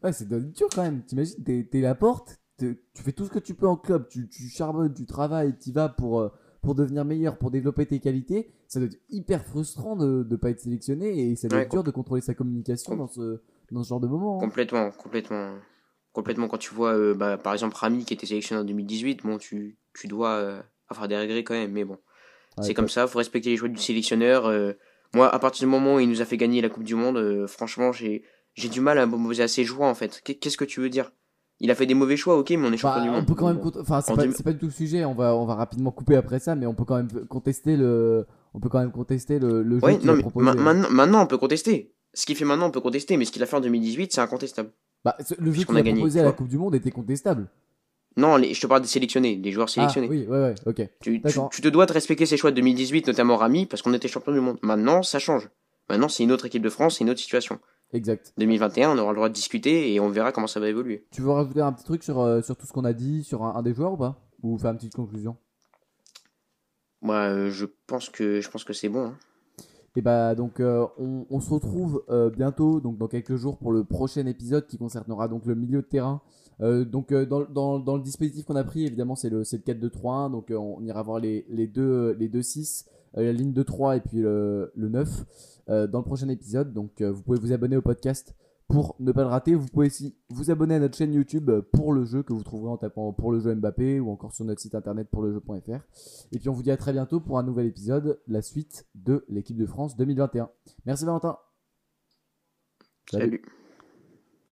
Speaker 1: Ouais, c'est dur quand même. T'imagines, t'es, la porte, tu fais tout ce que tu peux en club, tu, tu charbonnes, tu travailles, tu vas pour, pour devenir meilleur, pour développer tes qualités. Ça doit être hyper frustrant de ne pas être sélectionné et ça doit
Speaker 2: Ouais,
Speaker 1: être dur de contrôler sa communication
Speaker 2: com-
Speaker 1: dans ce, dans ce genre de moment. hein.
Speaker 2: Complètement, complètement. Complètement, quand tu vois, euh, bah, par exemple, Rami qui était sélectionné en 2018, bon, tu, tu dois euh, avoir des regrets quand même, mais bon.
Speaker 1: Ouais,
Speaker 2: c'est comme ça, faut respecter les choix du sélectionneur. euh, moi, à partir du moment où il nous a fait gagner la Coupe du Monde, franchement, j'ai j'ai du mal à me poser à ses choix, en fait. Qu'est- Qu'est-ce que tu veux dire? Il a fait des mauvais choix, ok, mais on est champion
Speaker 1: Bah,
Speaker 2: du
Speaker 1: on
Speaker 2: monde.
Speaker 1: peut quand même, enfin, c'est pas, du tout le sujet. On va, on va rapidement couper après ça, mais on peut quand même contester le, on peut quand même contester le, le jeu
Speaker 2: Ouais,
Speaker 1: qu'il
Speaker 2: non,
Speaker 1: a
Speaker 2: mais
Speaker 1: proposé.
Speaker 2: ma-
Speaker 1: hein.
Speaker 2: maintenant, maintenant, on peut contester. Ce qu'il fait maintenant, on peut contester, mais ce qu'il a fait en 2018, c'est incontestable.
Speaker 1: Bah, ce- le jeu qu'il
Speaker 2: a
Speaker 1: a
Speaker 2: gagné,
Speaker 1: proposé à la. Coupe du Monde était contestable.
Speaker 2: Non, les- je te parle des sélectionnés, des joueurs
Speaker 1: Ah,
Speaker 2: sélectionnés.
Speaker 1: oui, ouais, ouais, ok.
Speaker 2: Tu, tu, te dois de respecter ses choix de 2018, notamment Rami, parce qu'on était champion du monde. Maintenant, ça change. Maintenant, c'est une autre équipe de France, c'est une autre situation.
Speaker 1: Exact.
Speaker 2: 2021, on aura le droit de discuter et on verra comment ça va évoluer.
Speaker 1: Tu veux rajouter un petit truc sur, euh, sur tout ce qu'on a dit sur un, un des joueurs ou pas? Ou faire une petite conclusion?
Speaker 2: Moi, euh, je pense que je pense que c'est bon. hein.
Speaker 1: Et bah donc euh, on, on se retrouve bientôt, donc dans quelques jours pour le prochain épisode qui concernera donc le milieu de terrain. Donc dans, dans, dans le dispositif qu'on a pris, évidemment c'est le, le 4-2-3-1, donc on ira voir les, les deux les deux 6, euh, la ligne de 3 et puis le, le 9 euh, dans le prochain épisode. Donc euh, vous pouvez vous abonner au podcast pour ne pas le rater. Vous pouvez aussi vous abonner à notre chaîne YouTube euh, pour le jeu que vous trouverez en tapant pour le jeu Mbappé ou encore sur notre site internet pour le jeu.fr. Et puis on vous dit à très bientôt pour un nouvel épisode, la suite de l'équipe de France 2021. Merci Valentin.
Speaker 2: Salut.